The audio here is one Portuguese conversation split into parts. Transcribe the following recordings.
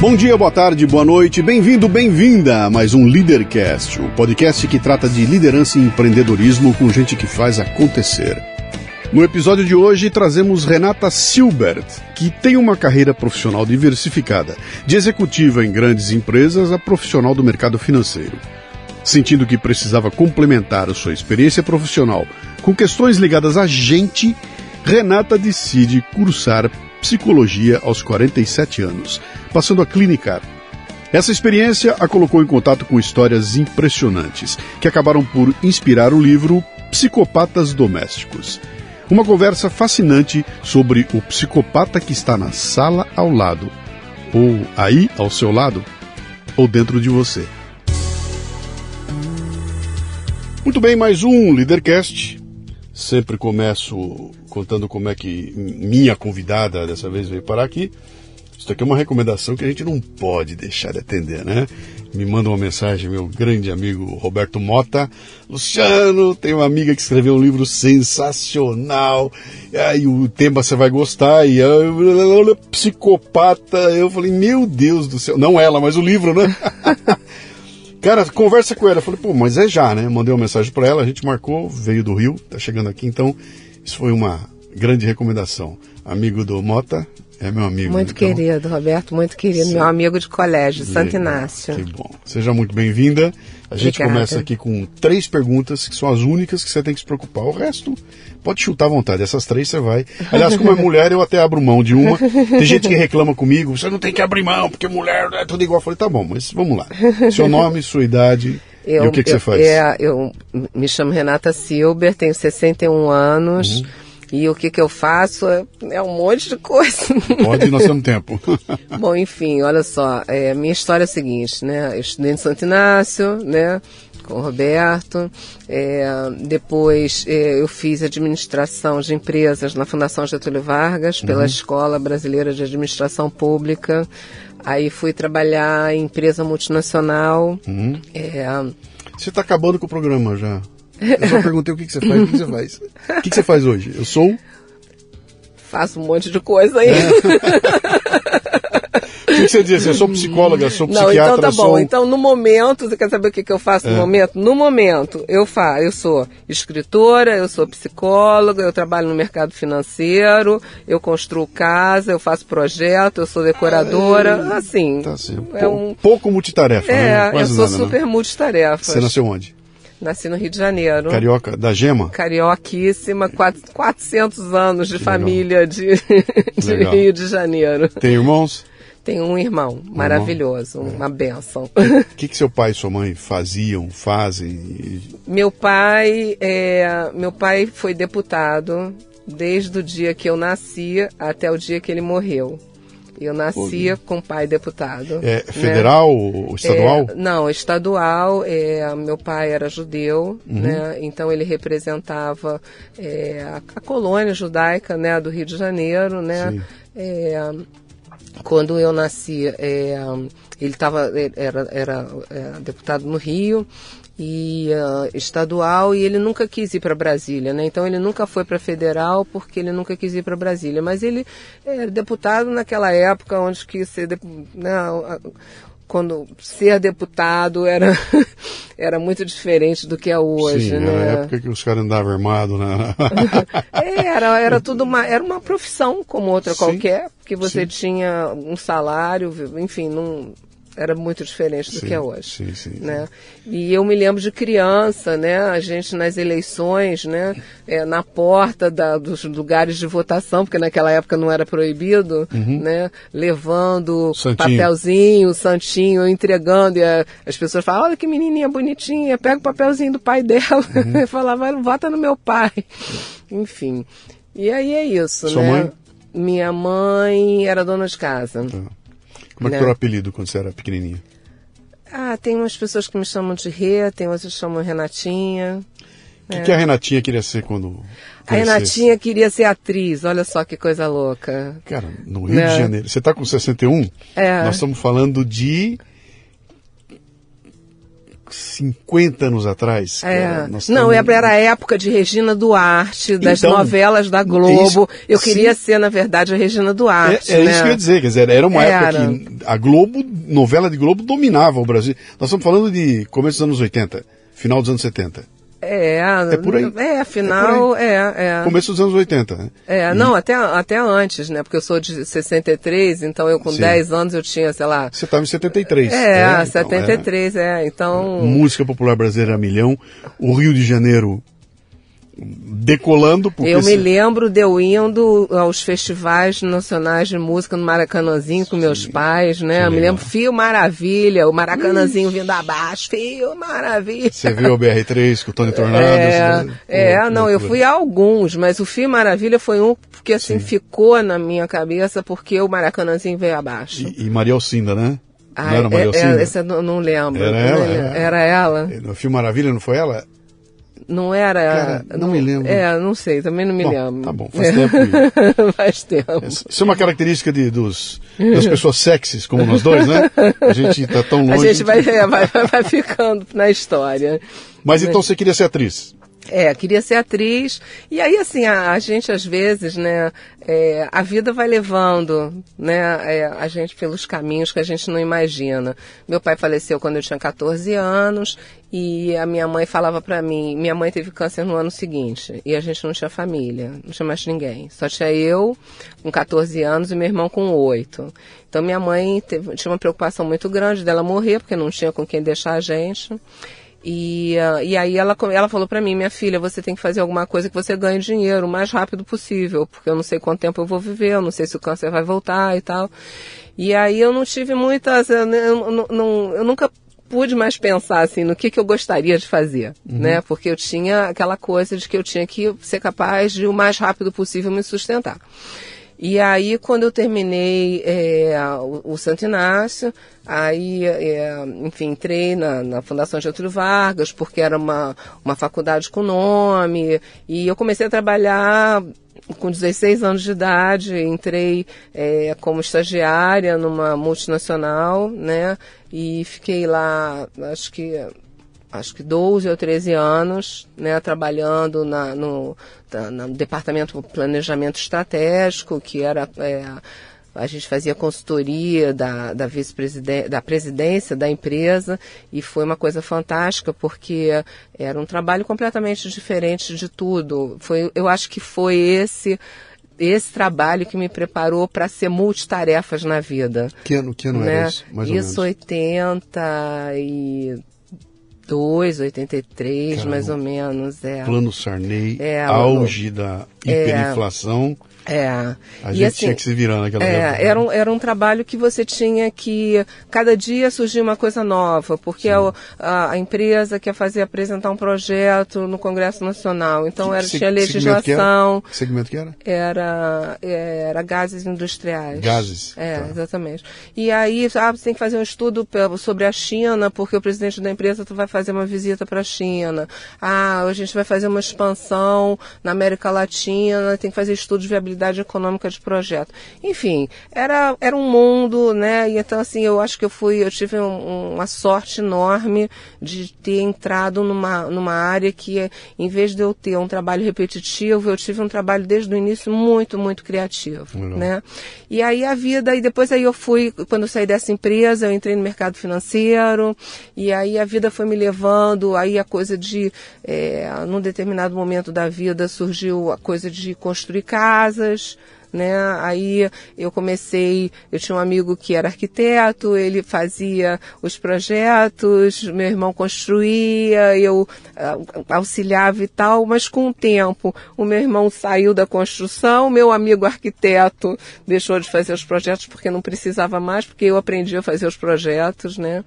Bom dia, boa tarde, boa noite, bem-vindo, bem-vinda a mais um Leadercast, o podcast que trata de liderança e empreendedorismo com gente que faz acontecer. No episódio de hoje trazemos Renata Silbert, que tem uma carreira profissional diversificada, de executiva em grandes empresas a profissional do mercado financeiro. Sentindo que precisava complementar a sua experiência profissional com questões ligadas a gente, Renata decide cursar psicologia aos 47 anos, passando a clinicar. Essa experiência a colocou em contato com histórias impressionantes, que acabaram por inspirar o livro Psicopatas Domésticos. Uma conversa fascinante sobre o psicopata que está na sala ao lado, ou aí ao seu lado, ou dentro de você. Muito bem, mais um Leadercast. Sempre começo contando como é que minha convidada dessa vez veio parar aqui. Isso aqui é uma recomendação que a gente não pode deixar de atender, né? Me manda uma mensagem, meu grande amigo Roberto Mota. Luciano, tem uma amiga que escreveu um livro sensacional. Aí o tema você vai gostar. E eu, psicopata. Eu falei, meu Deus do céu. Não ela, mas o livro, né? Cara, conversa com ela. Eu falei, pô, mas é já, né? Mandei uma mensagem para ela, a gente marcou, veio do Rio, tá chegando aqui, então isso foi uma grande recomendação. Amigo do Mota, é meu amigo. Muito então, querido, Roberto, muito querido. Sim. Meu amigo de colégio, Santo Inácio. Que bom. Seja muito bem-vinda. A gente Obrigada. começa aqui com três perguntas que são as únicas que você tem que se preocupar. O resto, pode chutar à vontade. Essas três você vai. Aliás, como é mulher, eu até abro mão de uma. Tem gente que reclama comigo, você não tem que abrir mão, porque mulher é tudo igual. Eu falei, tá bom, mas vamos lá. Seu nome, sua idade. Eu, e o que, que eu, você faz? É, eu me chamo Renata Silber, tenho 61 anos. Uhum. E o que, que eu faço é, é, um monte de coisa. Pode, nós temos tempo. Bom, enfim, olha só, é, minha história é a seguinte, né? Eu estudei em Santo Inácio, né? Com o Roberto. É, depois é, eu fiz administração de empresas na Fundação Getúlio Vargas, pela uhum. Escola Brasileira de Administração Pública. Aí fui trabalhar em empresa multinacional. Uhum. Você está acabando com o programa já. Eu só perguntei o que, que você faz, o que, que você faz. O que, que você faz hoje? Eu sou. Faço um monte de coisa aí. É. O que, que você diz? Eu sou psicóloga, sou psiquiatra. Não, então tá bom. Sou... Então, no momento, você quer saber o que, que eu faço no é. momento? No momento, eu faço, eu sou escritora, eu sou psicóloga, eu trabalho no mercado financeiro, eu construo casa, eu faço projeto, eu sou decoradora, é, assim. Tá assim, é um pouco multitarefa, é, né? eu sou nada, super né? multitarefa. Você nasceu onde? Nasci no Rio de Janeiro. Carioca, da Gema? Carioquíssima, 400 anos de família de, de Rio de Janeiro. Tem irmãos? Tenho um irmão maravilhoso, irmão. uma benção. O que, que seu pai e sua mãe faziam, fazem? Meu pai, é, meu pai foi deputado desde o dia que eu nasci até o dia que ele morreu. Eu nascia com pai deputado. É federal ou estadual? É, não, estadual. É, meu pai era judeu, uhum. né? Então ele representava é, a, a, colônia judaica, né, do Rio de Janeiro, né? É, quando eu nasci, é, ele tava, era, era, era deputado no Rio e uh, estadual e ele nunca quis ir para Brasília, né? Então ele nunca foi para federal porque ele nunca quis ir para Brasília. Mas ele era deputado naquela época onde que ser né, quando ser deputado era, era muito diferente do que é hoje, Sim, né? Era a época que os caras andavam armados, né? É, era, era tudo uma, era uma profissão como outra Sim. qualquer, que você Sim. tinha um salário, enfim, não era muito diferente do Sim, que é hoje. sim, sim, né? E eu me lembro de criança, né? A gente nas eleições, né? É, na porta da- dos lugares de votação, porque naquela época não era proibido, né? Levando Uhum. Santinho. papelzinho, santinho, entregando. E a- as pessoas falavam, olha que menininha bonitinha, pega o papelzinho do pai dela. Uhum. Eu falava, vota no meu pai. Enfim. E aí é isso, Sua né? mãe? Minha mãe era dona de casa. Como é que era o apelido quando você era pequenininha? Ah, tem umas pessoas que me chamam de Rê, tem outras que chamam Renatinha. O que, que a Renatinha queria ser quando A? Renatinha queria ser atriz, olha só que coisa louca. Cara, no Rio Né? de Janeiro. Você tá com 61? É. Nós estamos falando de 50 anos atrás. É. cara. Não, estamos- era a época de Regina Duarte, das Então, novelas da Globo. isso- eu queria sim. ser, na verdade, a Regina É, Duarte. é né? isso que eu ia dizer, quer dizer, era uma Era. época que a Globo, novela de Globo dominava o Brasil. Nós estamos falando de começo dos anos 80, final dos anos 70. É, É por aí. É, afinal, é, é. Começo dos anos 80, né? É, não, até, até antes, né? Porque eu sou de 63, então eu com Sim. 10 anos eu tinha, sei lá. Você estava em 73. É, então, 73, é. Então. é. Música popular brasileira a milhão, o Rio de Janeiro decolando, porque Eu me se- lembro de eu indo aos festivais nacionais de música no Maracanãzinho com meus pais, né? Eu me lembro Fio Maravilha, o Maracanãzinho vindo abaixo, Fio Maravilha. você viu o BR3 com o Tony Tornado. É, né? é, não, eu fui a alguns, mas o Fio Maravilha foi um que assim Sim. ficou na minha cabeça porque o Maracanãzinho veio abaixo. E, e Maria Alcinda, né? Ah, não era Maria é, Alcinda? é, esse eu não, não lembro. Era ela, é. Era ela? No filme Maravilha, não foi ela? Não era. Cara, não me lembro. É, não sei, também não me Bom, lembro. tá bom, faz tempo. faz tempo. Isso é uma característica de, dos, das pessoas sexys, como nós dois, né? A gente tá tão A longe. gente vai, é, vai, vai ficando na história. Mas então você queria ser atriz? É, queria ser atriz. E aí, assim, a, a gente às vezes, né, é, a vida vai levando, né, é, a gente pelos caminhos que a gente não imagina. Meu pai faleceu quando eu tinha 14 anos e a minha mãe falava pra mim, minha mãe teve câncer no ano seguinte e a gente não tinha família, não tinha mais ninguém. Só tinha eu com 14 anos e meu irmão com 8. Então minha mãe teve, tinha uma preocupação muito grande dela morrer, porque não tinha com quem deixar a gente. E, ah, e aí ela, ela falou pra mim, minha filha, você tem que fazer alguma coisa que você ganhe dinheiro o mais rápido possível, porque eu não sei quanto tempo eu vou viver, eu não sei se o câncer vai voltar e tal. E aí eu não tive muitas, eu, eu, não- eu nunca pude mais pensar assim no que, que eu gostaria de fazer, né? Porque eu tinha aquela coisa de que eu tinha que ser capaz de o mais rápido possível me sustentar. E aí, quando eu terminei é, o, o Santo Inácio, aí, é, enfim, entrei na, na Fundação Getúlio Vargas, porque era uma, uma faculdade com nome, e eu comecei a trabalhar com 16 anos de idade, entrei é, como estagiária numa multinacional, né, e fiquei lá, acho que acho que 12 ou 13 anos, né, trabalhando na, no, da- no departamento de planejamento estratégico, que era é, a gente fazia consultoria da, da vice-presidência, da presidência da empresa e foi uma coisa fantástica porque era um trabalho completamente diferente de tudo. Foi, eu acho que foi esse esse trabalho que me preparou para ser multitarefas na vida. Que ano, que ano né? era isso? Mais ou Isso menos. 82, 83, Caramba. mais ou menos. É. Plano Sarney, É, auge da hiperinflação. É. A E gente assim, tinha que se virar naquela é, época. era, um, era um trabalho que você tinha que. Cada dia surgia uma coisa nova, porque a, a, a empresa quer fazer apresentar um projeto no Congresso Nacional. Então Que- era, que tinha legislação. Que segmento que era? Era, é, era gases industriais. Gases, É, tá. exatamente. E aí, ah, você tem que fazer um estudo sobre a China, porque o presidente da empresa tu vai fazer uma visita para a China. Ah, a gente vai fazer uma expansão na América Latina, tem que fazer estudo de viabilidade econômica de projeto. Enfim, era, era um mundo, né? E então, assim, eu acho que eu fui, eu tive um, uma sorte enorme de ter entrado numa, numa área que, em vez de eu ter um trabalho repetitivo, eu tive um trabalho desde o início muito, muito criativo, uhum. né? E aí a vida, e depois aí eu fui, quando eu saí dessa empresa, eu entrei no mercado financeiro, e aí a vida foi me levando, aí a coisa de, é, num determinado momento da vida surgiu a coisa de construir né? Aí eu comecei, eu tinha um amigo que era arquiteto, ele fazia os projetos, meu irmão construía, eu uh, auxiliava e tal, mas com o tempo o meu irmão saiu da construção, meu amigo arquiteto deixou de fazer os projetos porque não precisava mais, porque eu aprendi a fazer os projetos, né?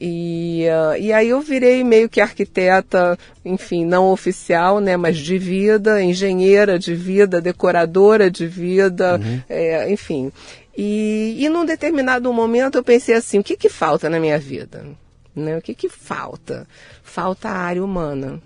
E, uh, e aí eu virei meio que arquiteta, enfim, não oficial, né, mas de vida, engenheira de vida, decoradora de vida, uhum. é, enfim. E, e num determinado momento eu pensei assim, o que que falta na minha vida? Né? O que que falta? Falta a área humana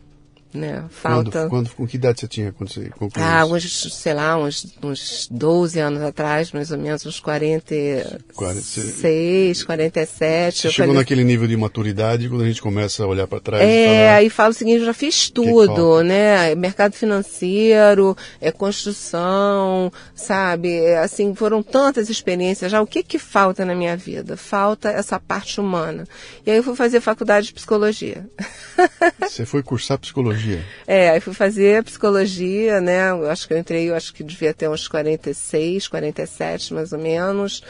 né? Falta. Quando, quando, com que idade você tinha quando você concluiu Ah, uns, sei lá, uns, uns 12 anos atrás, mais ou menos, uns 46, 46 47. Você chegou falei... naquele nível de maturidade quando a gente começa a olhar para trás. É, falar... aí falo o seguinte, eu já fiz tudo, né? Mercado financeiro, é construção, sabe? É, assim, foram tantas experiências já. O que que falta na minha vida? Falta essa parte humana. E aí eu fui fazer faculdade de psicologia. Você foi cursar psicologia? Psicologia? É, aí fui fazer psicologia, né? Eu acho que eu entrei, eu acho que devia ter uns 46, 47 mais ou menos.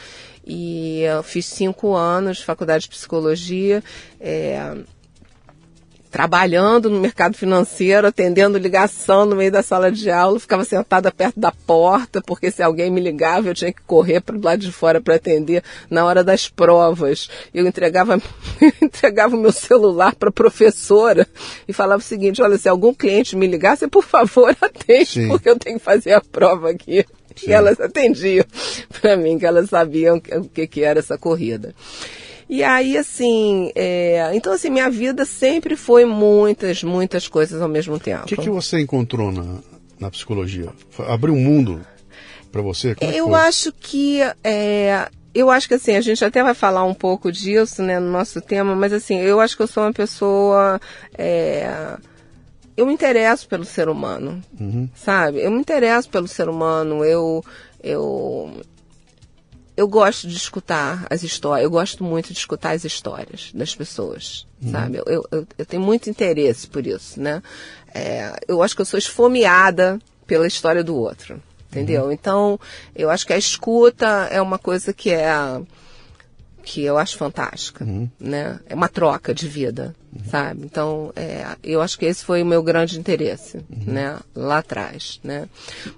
E eu fiz cinco anos de faculdade de psicologia. É, trabalhando no mercado financeiro, atendendo ligação no meio da sala de aula, ficava sentada perto da porta, porque se alguém me ligava, eu tinha que correr para o lado de fora para atender na hora das provas. Eu entregava, entregava o meu celular para a professora e falava o seguinte: olha, se algum cliente me ligasse, por favor, atende, Sim. porque eu tenho que fazer a prova aqui. Sim. E elas atendiam para mim, que elas sabiam o que, que era essa corrida. E aí, assim, é... então, assim, minha vida sempre foi muitas, muitas coisas ao mesmo tempo. O que, que você encontrou na, na psicologia? Abriu um mundo para você? Como é eu acho que. É... Eu acho que assim, a gente até vai falar um pouco disso, né, no nosso tema, mas assim, eu acho que eu sou uma pessoa. É eu me interesso pelo ser humano, uhum. sabe? Eu me interesso pelo ser humano, eu, eu, eu gosto de escutar as histórias, eu gosto muito de escutar as histórias das pessoas, uhum. sabe? Eu, eu, eu, tenho muito interesse por isso, né? É, eu acho que eu sou esfomeada pela história do outro, entendeu? Uhum. Então, eu acho que a escuta é uma coisa que é que eu acho fantástica, uhum. né? É uma troca de vida, uhum. sabe? Então, é, eu acho que esse foi o meu grande interesse, uhum. né? Lá atrás, né?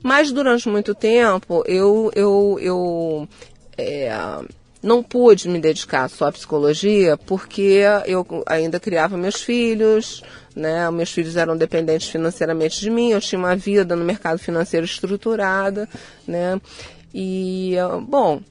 Mas durante muito tempo, eu, eu, eu, é, não pude me dedicar só à psicologia porque eu ainda criava meus filhos, né? Meus filhos eram dependentes financeiramente de mim, eu tinha uma vida no mercado financeiro estruturada, né? E, bom,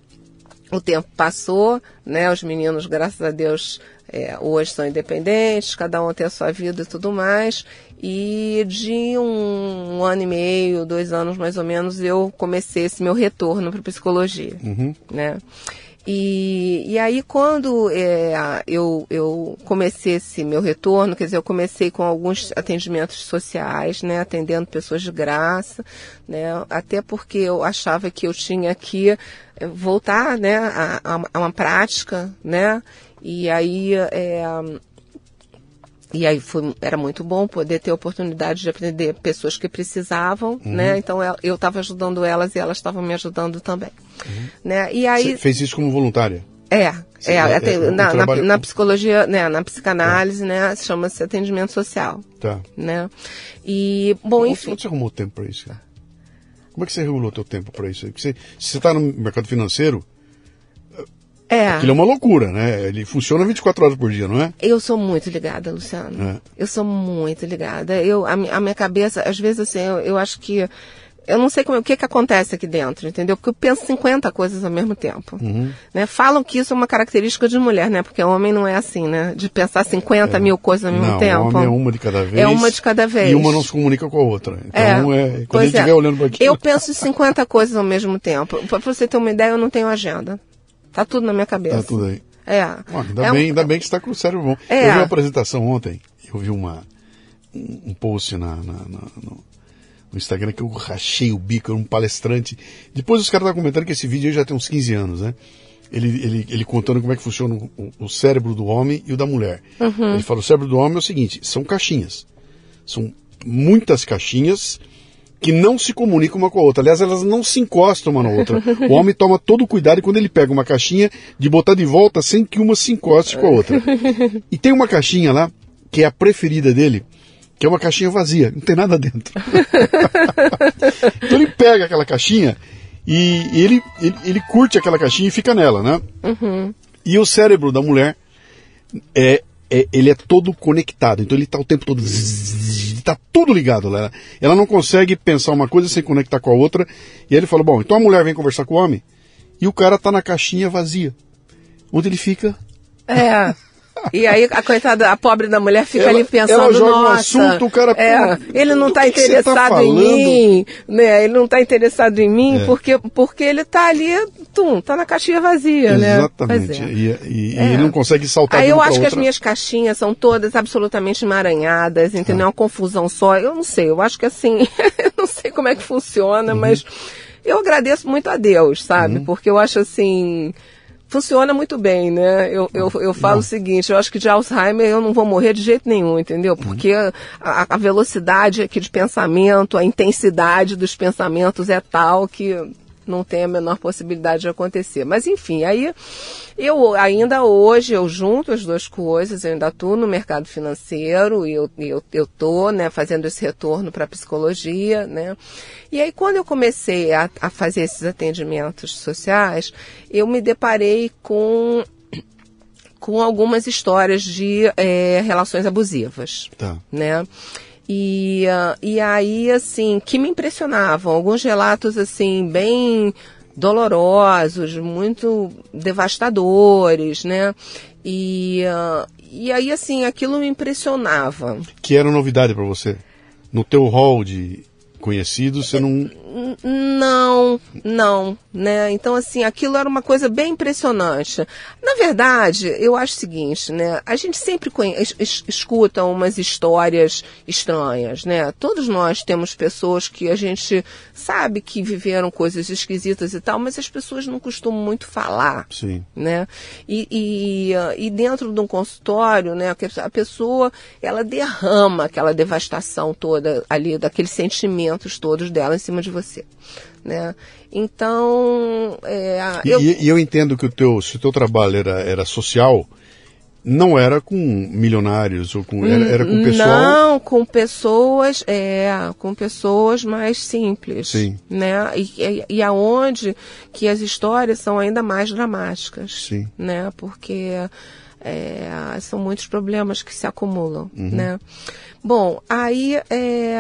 o tempo passou, né? Os meninos, graças a Deus, é, hoje são independentes, cada um tem a sua vida e tudo mais. E de um, um, ano e meio, dois anos mais ou menos, eu comecei esse meu retorno para psicologia, uhum. né? E, e aí quando é, eu, eu comecei esse meu retorno, quer dizer, eu comecei com alguns atendimentos sociais, né, atendendo pessoas de graça, né, até porque eu achava que eu tinha que é, voltar, né, a, a uma prática, né, e aí é, e aí foi, era muito bom poder ter a oportunidade de aprender pessoas que precisavam, uhum. né? Então eu estava ajudando elas e elas estavam me ajudando também, uhum. né? E aí Você fez isso como voluntária? É, Você, é, é, é na, trabalho... na, na, psicologia, né, na psicanálise, é. né, chama-se atendimento social. Tá. Né? E, bom, Como, enfim. Você arrumou tempo para isso? Cara? Como é que você regulou o teu tempo para isso? Porque você está no mercado financeiro, é. Aquilo é uma loucura, né? Ele funciona 24 horas por dia, não é? Eu sou muito ligada, Luciano. É. Eu sou muito ligada. Eu, a, a, minha cabeça, às vezes assim, eu, eu acho que eu não sei como, o que, que acontece aqui dentro, entendeu? Porque eu penso 50 coisas ao mesmo tempo. Uhum. Né? Falam que isso é uma característica de mulher, né? Porque homem não é assim, né? De pensar 50 é. mil coisas ao mesmo não, tempo. Homem é uma de cada vez. É uma de cada vez. E uma não se comunica com a outra. Então é. é quando a gente estiver é. olhando para aquilo. Eu penso 50 coisas ao mesmo tempo. Para você ter uma ideia, eu não tenho agenda. Tá tudo na minha cabeça. Tá tudo aí. É. ainda, é bem, um... ainda bem que está com o cérebro bom. É. Eu vi uma apresentação ontem, eu vi uma, um post na, na, na no, no Instagram que eu rachei o bico, era um palestrante. Depois os caras estavam comentando que esse vídeo já tem uns 15 anos, né? Ele, ele, ele contando como é que funciona o, o cérebro do homem e o da mulher. Uhum. Ele fala: o cérebro do homem é o seguinte: são caixinhas. São muitas caixinhas que não se comunicam uma com a outra. Aliás, elas não se encostam uma na outra. O homem toma todo o cuidado quando ele pega uma caixinha de botar de volta sem que uma se encoste com a outra. E tem uma caixinha lá que é a preferida dele, que é uma caixinha vazia, não tem nada dentro. então ele pega aquela caixinha e, ele, ele, ele, curte aquela caixinha e fica nela, né? Uhum. E o cérebro da mulher é, é, ele é todo conectado, então ele está o tempo todo está tudo ligado lá. Ela não consegue pensar uma coisa sem conectar com a outra. E aí ele falou: bom, então a mulher vem conversar com o homem e o cara está na caixinha vazia, onde ele fica. É. E aí a coitada, a pobre da mulher fica ela, ali pensando, ela joga nossa, um assunto, o cara, é, ele não está tá interessado tá em mim, né? Ele não está interessado em mim é. porque porque ele está ali, tum, tá na caixinha vazia, né? Exatamente. É. E, e, é. e, ele não consegue saltar Aí eu acho que as minhas caixinhas são todas absolutamente emaranhadas, entendeu? É uma confusão só. Eu não sei, eu acho que assim, eu não sei como é que funciona, uhum. mas eu agradeço muito a Deus, sabe? Uhum. Porque eu acho assim, funciona muito bem, né? Eu, eu, eu falo não. o seguinte, eu acho que de Alzheimer eu não vou morrer de jeito nenhum, entendeu? Porque a, a velocidade aqui de pensamento, a intensidade dos pensamentos é tal que não tem a menor possibilidade de acontecer. Mas enfim, aí eu ainda hoje eu junto as duas coisas, eu ainda estou no mercado financeiro e eu, eu, eu tô, né, fazendo esse retorno para a psicologia, né? E aí quando eu comecei a, a fazer esses atendimentos sociais, eu me deparei com com algumas histórias de é, relações abusivas, tá. né? E, uh, e aí, assim, que me impressionavam. Alguns relatos, assim, bem dolorosos, muito devastadores, né? E, uh, e aí, assim, aquilo me impressionava. Que era novidade para você? No teu hall de conhecidos, você não não, não, né? Então, assim, aquilo era uma coisa bem impressionante. Na verdade, eu acho o seguinte, né? A gente sempre es escuta umas histórias estranhas, né? Todos nós temos pessoas que a gente sabe que viveram coisas esquisitas e tal, mas as pessoas não costumam muito falar, Sim. né? E, e, e dentro de um consultório, né? A pessoa, ela derrama aquela devastação toda ali, daqueles sentimentos todos dela em cima de você você. Né? Então. É, e, eu... e, eu entendo que o teu, se o teu trabalho era, era social, não era com milionários ou com era, era, com pessoal não com pessoas é com pessoas mais simples Sim. né e, e, e aonde que as histórias são ainda mais dramáticas Sim. né porque é, são muitos problemas que se acumulam uhum. né bom aí é,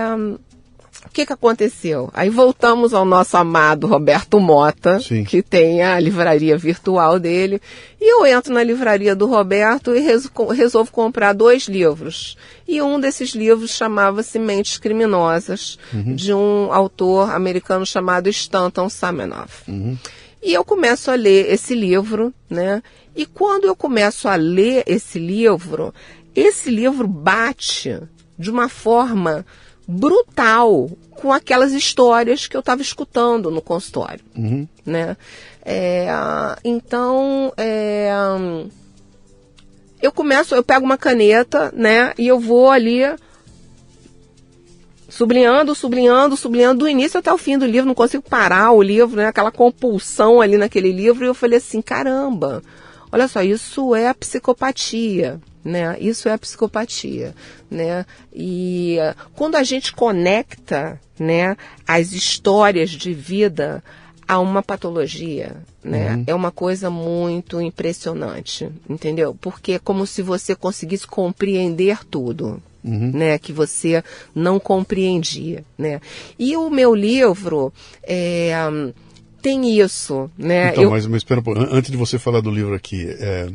o que, que aconteceu? Aí voltamos ao nosso amado Roberto Mota, Sim. que tem a livraria virtual dele. E eu entro na livraria do Roberto e resolvo comprar dois livros. E um desses livros chamava-se Mentes Criminosas, uhum. de um autor americano chamado Stanton Samenoff. Uhum. E eu começo a ler esse livro, né? E quando eu começo a ler esse livro, esse livro bate de uma forma brutal com aquelas histórias que eu estava escutando no consultório, uhum. né? É, então, é, eu começo, eu pego uma caneta, né? E eu vou ali sublinhando, sublinhando, sublinhando do início até o fim do livro, não consigo parar o livro, né? Aquela compulsão ali naquele livro e eu falei assim, caramba, olha só, isso é a psicopatia, né? Isso é a psicopatia, né? E uh, quando a gente conecta, né, as histórias de vida a uma patologia, né? Uhum. É uma coisa muito impressionante, entendeu? Porque é como se você conseguisse compreender tudo, uhum. né, que você não compreendia, né. E o meu livro é, tem isso, né. Então, eu... mas, mas espera antes de você falar do livro aqui, é...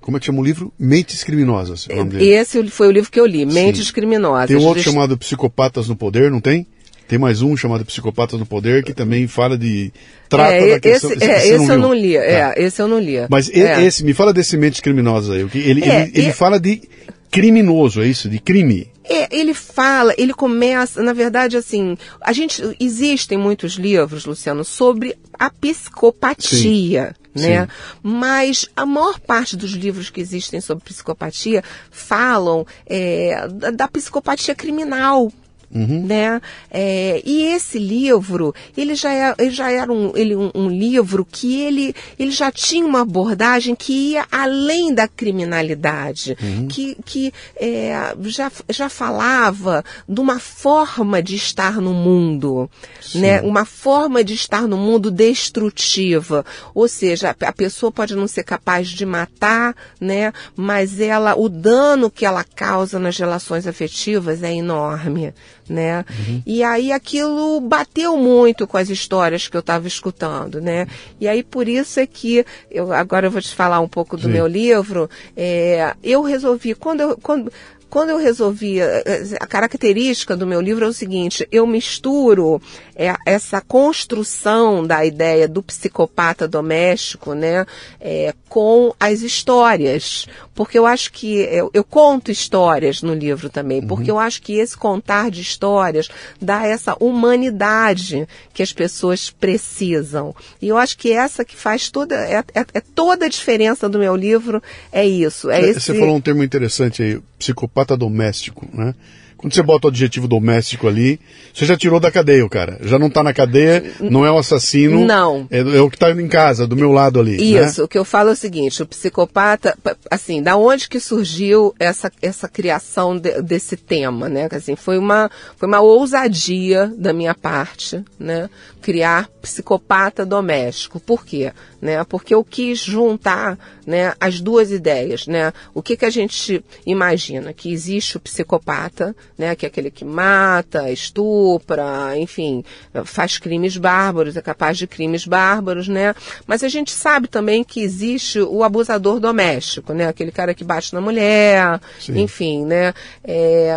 Como é que chama o livro? Mentes Criminosas. Esse foi o livro que eu li, Mentes Sim. Criminosas. Tem um outro chamado Psicopatas no Poder, não tem? Tem mais um chamado Psicopatas no Poder que também fala de trata é, da questão. Esse, é, esse eu não li. É, tá. esse eu não li. Mas é. esse, me fala desse mentes criminosas aí. Ele, é, ele, ele fala de criminoso, é isso? De crime. É, ele fala, ele começa, na verdade, assim, a gente existem muitos livros, Luciano, sobre a psicopatia. Sim, né? Mas a maior parte dos livros que existem sobre psicopatia falam é, da, da psicopatia criminal, Uhum. Né? É, e esse livro, ele já, é, ele já era um, ele, um, um, livro que ele, ele já tinha uma abordagem que ia além da criminalidade, uhum. que, que é, já, já falava de uma forma de estar no mundo, né? uma forma de estar no mundo destrutiva. Ou seja, a, a pessoa pode não ser capaz de matar, né? mas ela, o dano que ela causa nas relações afetivas é enorme né? Uhum. E aí aquilo bateu muito com as histórias que eu estava escutando, né? E aí por isso é que eu agora eu vou te falar um pouco do Sim. meu livro. É, eu resolvi quando eu quando quando eu resolvi, eh, eh, a característica do meu livro é o seguinte: eu misturo é, essa construção da ideia do psicopata doméstico, né, é, com as histórias, porque eu acho que eu, eu conto histórias no livro também, porque uhum. eu acho que esse contar de histórias dá essa humanidade que as pessoas precisam. E eu acho que essa que faz toda é, é, é toda a diferença do meu livro é isso. É você, esse... você falou um termo interessante aí, psicopata doméstico, né? Quando você bota o adjetivo doméstico ali, você já tirou da cadeia o cara. Já não está na cadeia, não é o assassino. Não. É, é o que está em casa, do meu lado ali. Né? Isso, né? o que eu falo é o seguinte, o psicopata, assim, da onde que surgiu essa, essa criação de, desse tema, né? Assim, foi uma, foi uma ousadia da minha parte, né? Criar psicopata doméstico. Por quê? Né? Porque eu quis juntar né, as duas ideias, né? O que, que a gente imagina? Que existe o psicopata, né? Que é aquele que mata, estupra, enfim, faz crimes bárbaros, é capaz de crimes bárbaros, né? Mas a gente sabe também que existe o abusador doméstico, né? Aquele cara que bate na mulher, Sim. enfim, né? É,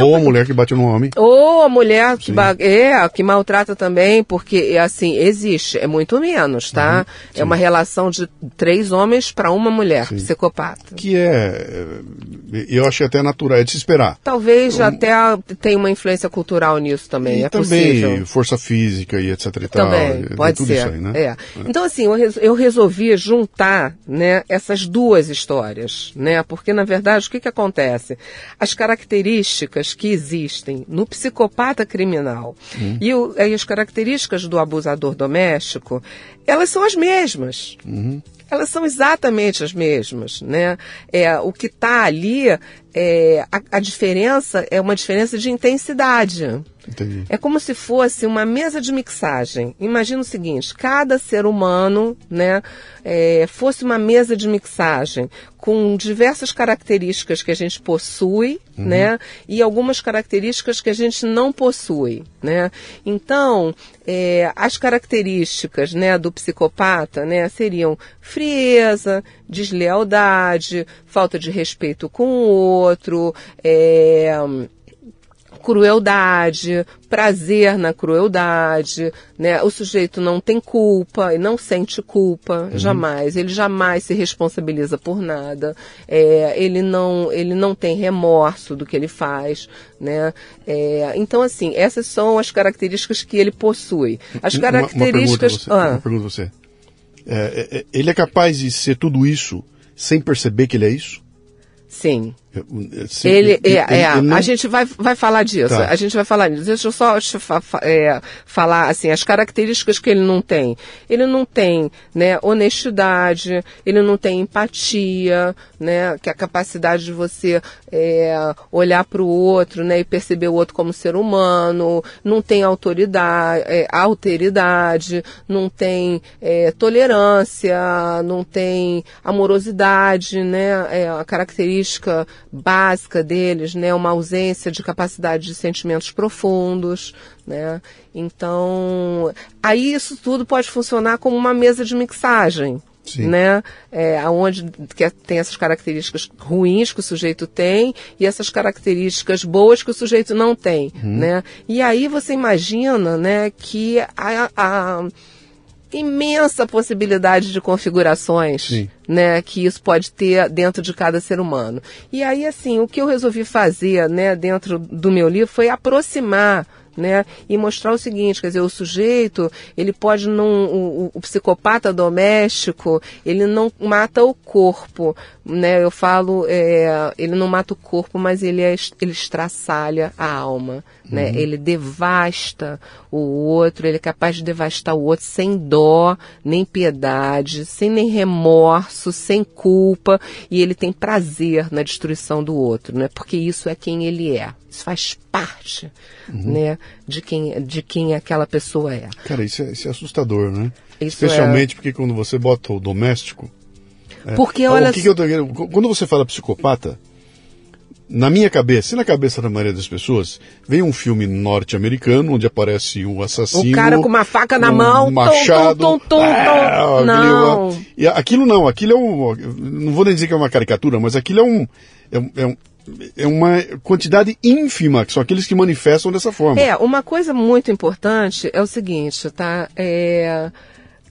ou a mulher que bate no homem. Ou a mulher que, é, que maltrata também, porque, assim, existe, é muito menos, tá? Uhum, é uma relação de três homens para uma mulher, sim. psicopata. Que é, eu achei até natural, é de se esperar. Talvez um, até tenha uma influência cultural nisso também, e é também possível. força física e etc e tal. Também, pode ser. Aí, né? é. é. Então, assim, eu, eu resolvi juntar, né, essas duas histórias, né? Porque, na verdade, o que que acontece? As características características que existem no psicopata criminal uhum. e, o, e, as características do abusador doméstico, elas são as mesmas. Uhum. Elas são exatamente as mesmas, né? É, o que está ali, é, a, a diferença é uma diferença de intensidade. Entendi. É como se fosse uma mesa de mixagem. Imagina o seguinte: cada ser humano, né, é, fosse uma mesa de mixagem com diversas características que a gente possui, uhum. né, e algumas características que a gente não possui, né. Então, é, as características, né, do psicopata, né, seriam frieza, deslealdade, falta de respeito com o outro, é, crueldade, prazer na crueldade, né? O sujeito não tem culpa e não sente culpa, uhum. jamais. Ele jamais se responsabiliza por nada. É, ele não, ele não tem remorso do que ele faz, né? É, então, assim, essas são as características que ele possui. As características. Uma, uma pergunta você. Ah. você. É, é, é, ele é capaz de ser tudo isso sem perceber que ele é isso? Sim. Sim, ele, ele, é, é não... a gente vai, vai falar disso. Tá. A gente vai falar disso. Deixa eu só é, falar assim as características que ele não tem. Ele não tem, né, honestidade. Ele não tem empatia, né, que é a capacidade de você é, olhar para o outro, né, e perceber o outro como ser humano. Não tem autoridade, é, alteridade. Não tem é, tolerância. Não tem amorosidade, né, é a característica básica deles, né, uma ausência de capacidade de sentimentos profundos, né? Então, aí isso tudo pode funcionar como uma mesa de mixagem. Sim. né? É, onde que tem essas características ruins que o sujeito tem e essas características boas que o sujeito não tem, uhum. né? E aí você imagina, né, que a, a imensa possibilidade de configurações, Sim. né, que isso pode ter dentro de cada ser humano. E aí, assim, o que eu resolvi fazer, né, dentro do meu livro foi aproximar né? E mostrar o seguinte, quer dizer, o sujeito, ele pode não, o, o, psicopata doméstico, ele não mata o corpo, né? Eu falo, é, ele não mata o corpo, mas ele, é, ele estraçalha a alma, né? Uhum. Ele devasta o outro, ele é capaz de devastar o outro sem dó, nem piedade, sem nem remorso, sem culpa, e ele tem prazer na destruição do outro, né? Porque isso é quem ele é. Isso faz parte, uhum. né, de quem, de quem aquela pessoa é. Cara, isso é, isso é assustador, né? Isso Especialmente é... porque quando você bota o doméstico. É, porque olha. O que que eu tô, quando você fala psicopata, na minha cabeça e na cabeça da maioria das pessoas, vem um filme norte-americano onde aparece o assassino. O cara com uma faca na um mão, machado. Ah, não. Aquilo, e aquilo não, aquilo é um. Não vou nem dizer que é uma caricatura, mas aquilo é um. É, é um é uma quantidade ínfima, que são aqueles que manifestam dessa forma. É, uma coisa muito importante é o seguinte, tá? É,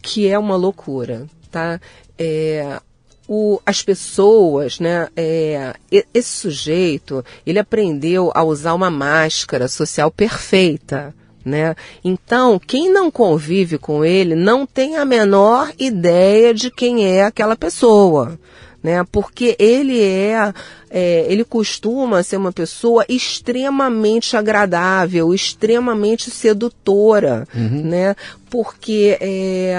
que é uma loucura, tá? É, o, as pessoas, né? É, esse sujeito, ele aprendeu a usar uma máscara social perfeita. Né? Então, quem não convive com ele não tem a menor ideia de quem é aquela pessoa né? Porque ele é, é, ele costuma ser uma pessoa extremamente agradável, extremamente sedutora, uhum. né? Porque é,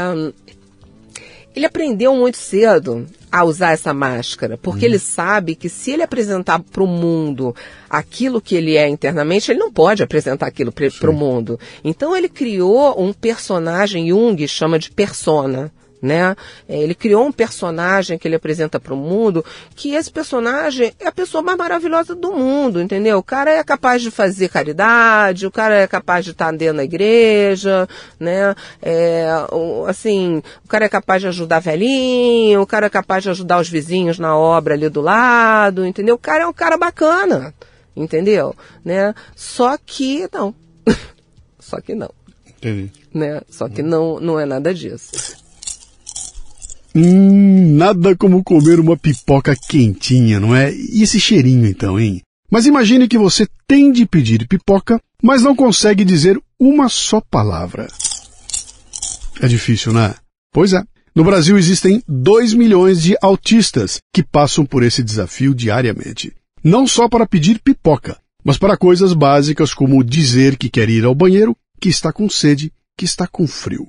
ele aprendeu muito cedo a usar essa máscara, porque uhum. ele sabe que se ele apresentar para o mundo aquilo que ele é internamente, ele não pode apresentar aquilo para o mundo. Então ele criou um personagem, Jung chama de persona né? É, ele criou um personagem que ele apresenta para o mundo, que esse personagem é a pessoa mais maravilhosa do mundo, entendeu? O cara é capaz de fazer caridade, o cara é capaz de estar dentro da igreja, né? É, assim, o cara é capaz de ajudar velhinho, o cara é capaz de ajudar os vizinhos na obra ali do lado, entendeu? O cara é um cara bacana, entendeu? Né? Só que não. Só que não. Entendi. Né? Só que não, não é nada disso. Hum, nada como comer uma pipoca quentinha, não é? E esse cheirinho então, hein? Mas imagine que você tem de pedir pipoca, mas não consegue dizer uma só palavra. É difícil, né? Pois é. No Brasil existem 2 milhões de autistas que passam por esse desafio diariamente. Não só para pedir pipoca, mas para coisas básicas como dizer que quer ir ao banheiro, que está com sede, que está com frio.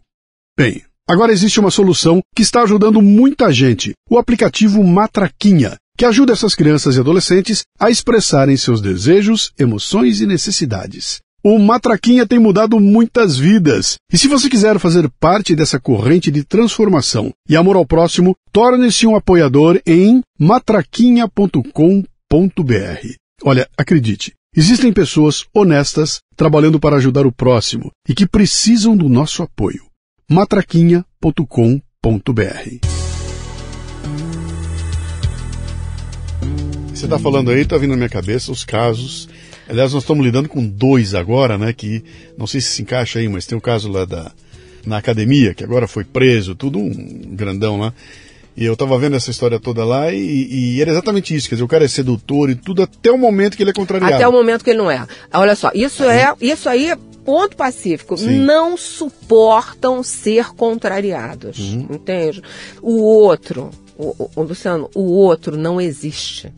Bem, Agora existe uma solução que está ajudando muita gente: o aplicativo Matraquinha, que ajuda essas crianças e adolescentes a expressarem seus desejos, emoções e necessidades. O Matraquinha tem mudado muitas vidas. E se você quiser fazer parte dessa corrente de transformação e amor ao próximo, torne-se um apoiador em matraquinha.com.br. Olha, acredite, existem pessoas honestas trabalhando para ajudar o próximo e que precisam do nosso apoio matraquinha.com.br. Você está falando aí, está vindo na minha cabeça os casos. Aliás, nós estamos lidando com dois agora, né? Que não sei se se encaixa aí, mas tem o caso lá da na academia, que agora foi preso, tudo um grandão lá. E eu estava vendo essa história toda lá e, e, era exatamente isso. Quer dizer, o cara é sedutor e tudo até o momento que ele é contrariado. Até o momento que ele não é. Olha só, isso é, isso aí ponto pacífico Sim. não suportam ser contrariados. Uhum. Entende? O outro, o, o, o, Luciano, o outro não existe.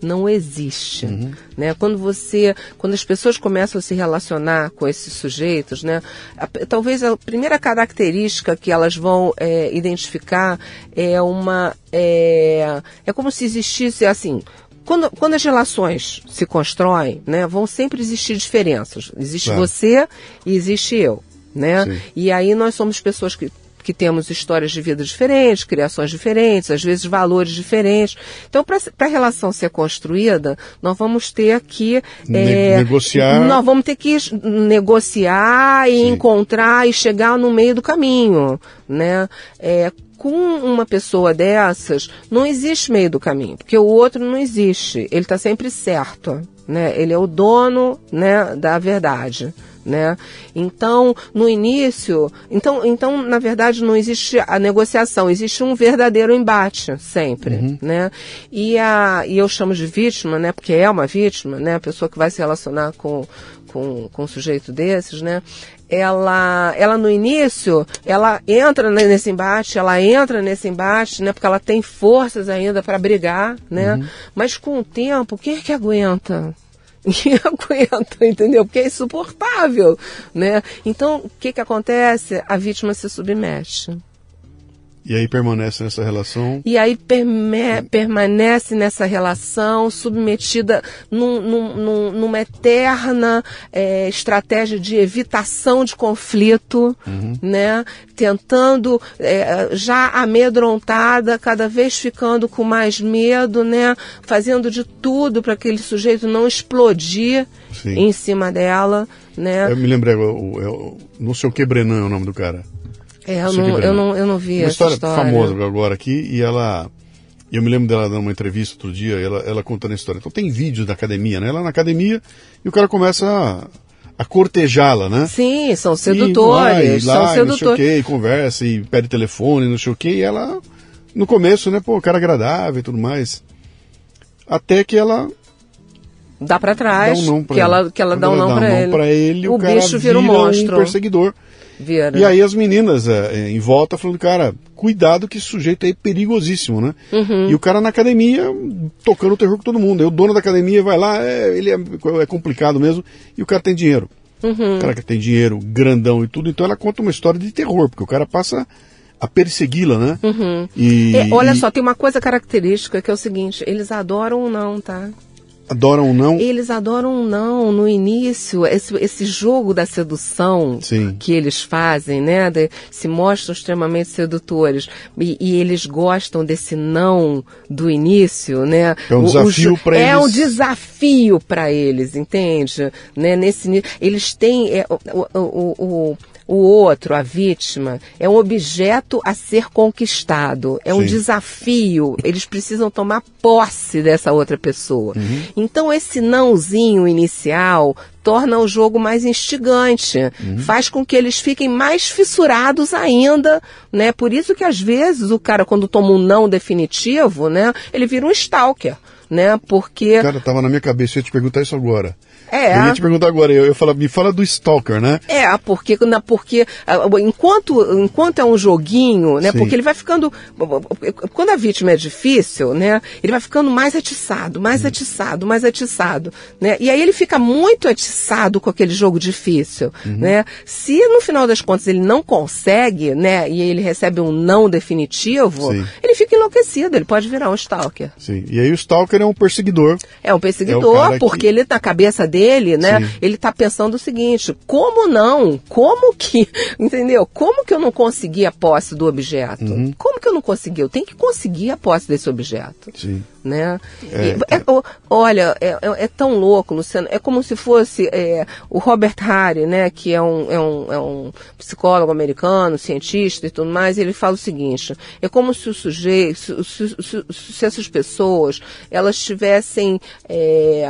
não existe, uhum. né? Quando você, quando as pessoas começam a se relacionar com esses sujeitos, né? A, talvez a primeira característica que elas vão é, identificar é uma, é, é como se existisse assim. Quando, quando as relações se constroem, né, vão sempre existir diferenças. Existe claro. você e existe eu, né? Sim. E aí nós somos pessoas que que temos histórias de vida diferentes, criações diferentes, às vezes valores diferentes. Então, para a relação ser construída, nós vamos ter que é, negociar. Nós vamos ter que negociar e Sim. encontrar e chegar no meio do caminho, né? É, com uma pessoa dessas, não existe meio do caminho, porque o outro não existe. Ele está sempre certo, né? Ele é o dono, né, da verdade né? Então, no início, então, então na verdade não existe a negociação, existe um verdadeiro embate sempre, uhum. né? E a e eu chamo de vítima, né? Porque é uma vítima, né? A pessoa que vai se relacionar com com, com um sujeito desses, né? Ela, ela no início, ela entra nesse embate, ela entra nesse embate, né? Porque ela tem forças ainda para brigar, né? Uhum. Mas com o tempo, quem é que aguenta? ninguém aguenta, entendeu? Porque é insuportável, né? Então, o que que acontece? A vítima se submete. E aí permanece nessa relação? E aí perme, permanece nessa relação, submetida num, num, numa eterna é, estratégia de evitação de conflito, uhum. né? Tentando, é, já amedrontada, cada vez ficando com mais medo, né? Fazendo de tudo para aquele sujeito não explodir Sim. em cima dela, né? Eu me lembrei, eu, eu, não sei o que Brenan é o nome do cara. É, eu não, eu, não, eu não vi uma história, história famosa agora aqui e ela eu me lembro dela dando uma entrevista outro dia, ela, ela contando a história. Então tem vídeos da academia, né? Ela na academia e o cara começa a, a cortejá-la, né? Sim, são sedutores. E lá, e lá, são sedutores. Não sei o quê, e conversa e pede telefone, não sei o quê. E ela, no começo, né? Pô, cara agradável e tudo mais. Até que ela dá para trás, dá um não pra que, ela, que ela dá um não para ele. Pra ele. O, o bicho vira um monstro. Um perseguidor. Vieram. E aí as meninas é, em volta falando, cara, cuidado que esse sujeito aí é perigosíssimo, né? Uhum. E o cara na academia tocando o terror com todo mundo. Aí o dono da academia vai lá, é, ele é, é, complicado mesmo, e o cara tem dinheiro. Uhum. O cara que tem dinheiro, grandão e tudo, então ela conta uma história de terror, porque o cara passa a persegui-la, né? Uhum. E, é, olha e... só, tem uma coisa característica que é o seguinte, eles adoram ou não, tá? Adoram não? Eles adoram não. No início, esse, esse jogo da sedução Sim. que eles fazem, né? De, se mostram extremamente sedutores. E, e, eles gostam desse não do início, né? É um desafio para eles. É um desafio para eles, entende? Né? Nesse, eles têm. É, o, o, o o outro, a vítima, é um objeto a ser conquistado, é Sim. um desafio. Eles precisam tomar posse dessa outra pessoa. Uhum. Então, esse nãozinho inicial torna o jogo mais instigante, uhum. faz com que eles fiquem mais fissurados ainda, né? Por isso que às vezes o cara quando toma um não definitivo, né, ele vira um stalker, né? Porque Cara, tava na minha cabeça, eu ia te perguntar isso agora. É. Eu ia te perguntar agora, eu, eu falo, me fala do Stalker, né? É, porque, na, porque enquanto, enquanto é um joguinho, né? Sim. Porque ele vai ficando. Quando a vítima é difícil, né? Ele vai ficando mais atiçado, mais uhum. atiçado, mais atiçado. Né? E aí ele fica muito atiçado com aquele jogo difícil. Uhum. Né? Se no final das contas ele não consegue, né? E ele recebe um não definitivo, Sim. ele fica enlouquecido, ele pode virar um Stalker. Sim. E aí o Stalker é um perseguidor. É um perseguidor, é porque que... ele na cabeça dele dele, né? Sim. Ele está pensando o seguinte: como não? Como que, entendeu? Como que eu não consegui a posse do objeto? Uhum. Como que eu não consegui? Eu tenho que conseguir a posse desse objeto. Sim. Né? É, e, é, olha, é, é, é, tão louco, Luciano. É como se fosse é, o Robert Harry, né? Que é um, é, um, é um psicólogo americano, cientista e tudo mais. ele fala o seguinte: é como se o sujeito, se, se, se, se essas pessoas elas tivessem é,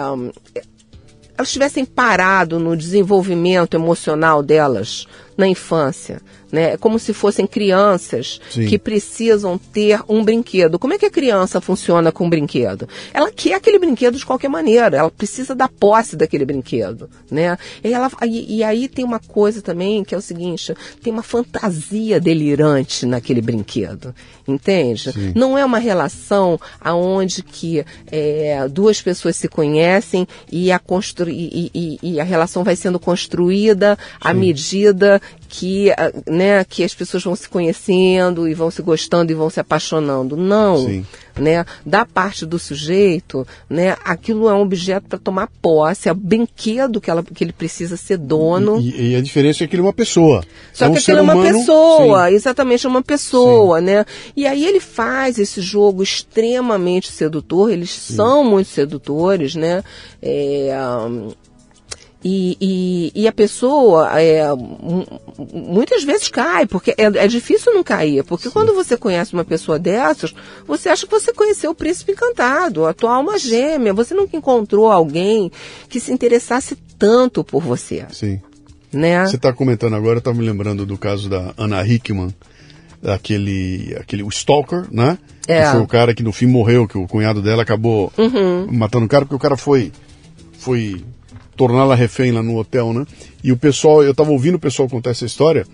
elas tivessem parado no desenvolvimento emocional delas, na infância. Né? É como se fossem crianças Sim. que precisam ter um brinquedo. Como é que a criança funciona com um brinquedo? Ela quer aquele brinquedo de qualquer maneira, ela precisa da posse daquele brinquedo. Né? E, ela, e, e aí tem uma coisa também que é o seguinte: tem uma fantasia delirante naquele brinquedo. Entende? Sim. Não é uma relação aonde que é, duas pessoas se conhecem e a, constru... e, e, e a relação vai sendo construída à medida que, né, que as pessoas vão se conhecendo e vão se gostando e vão se apaixonando. Não. Sim. Né? Da parte do sujeito, né, aquilo é um objeto para tomar posse, é o brinquedo que, ela, que ele precisa ser dono. E, e a diferença é que ele é uma pessoa. Só é um que aquilo é uma humano- pessoa, Sim. exatamente é uma pessoa, né? E aí ele faz esse jogo extremamente sedutor, eles são muito sedutores, né? É, e, e, e a pessoa é, mu- muitas vezes cai, porque é, é difícil não cair, porque quando você conhece uma pessoa dessas, você acha que você conheceu o príncipe encantado, a tua alma gêmea, você nunca encontrou alguém que se interessasse tanto por você, Sim. né? Você está comentando agora, estava me lembrando do caso da Anna Hickman, daquele aquele, o Stalker, né? É. Que foi o cara que no fim morreu, que o cunhado dela acabou Uhum. matando o cara, porque o cara foi, foi torná-la refém lá no hotel, né? E o pessoal, eu estava ouvindo o pessoal contar essa história,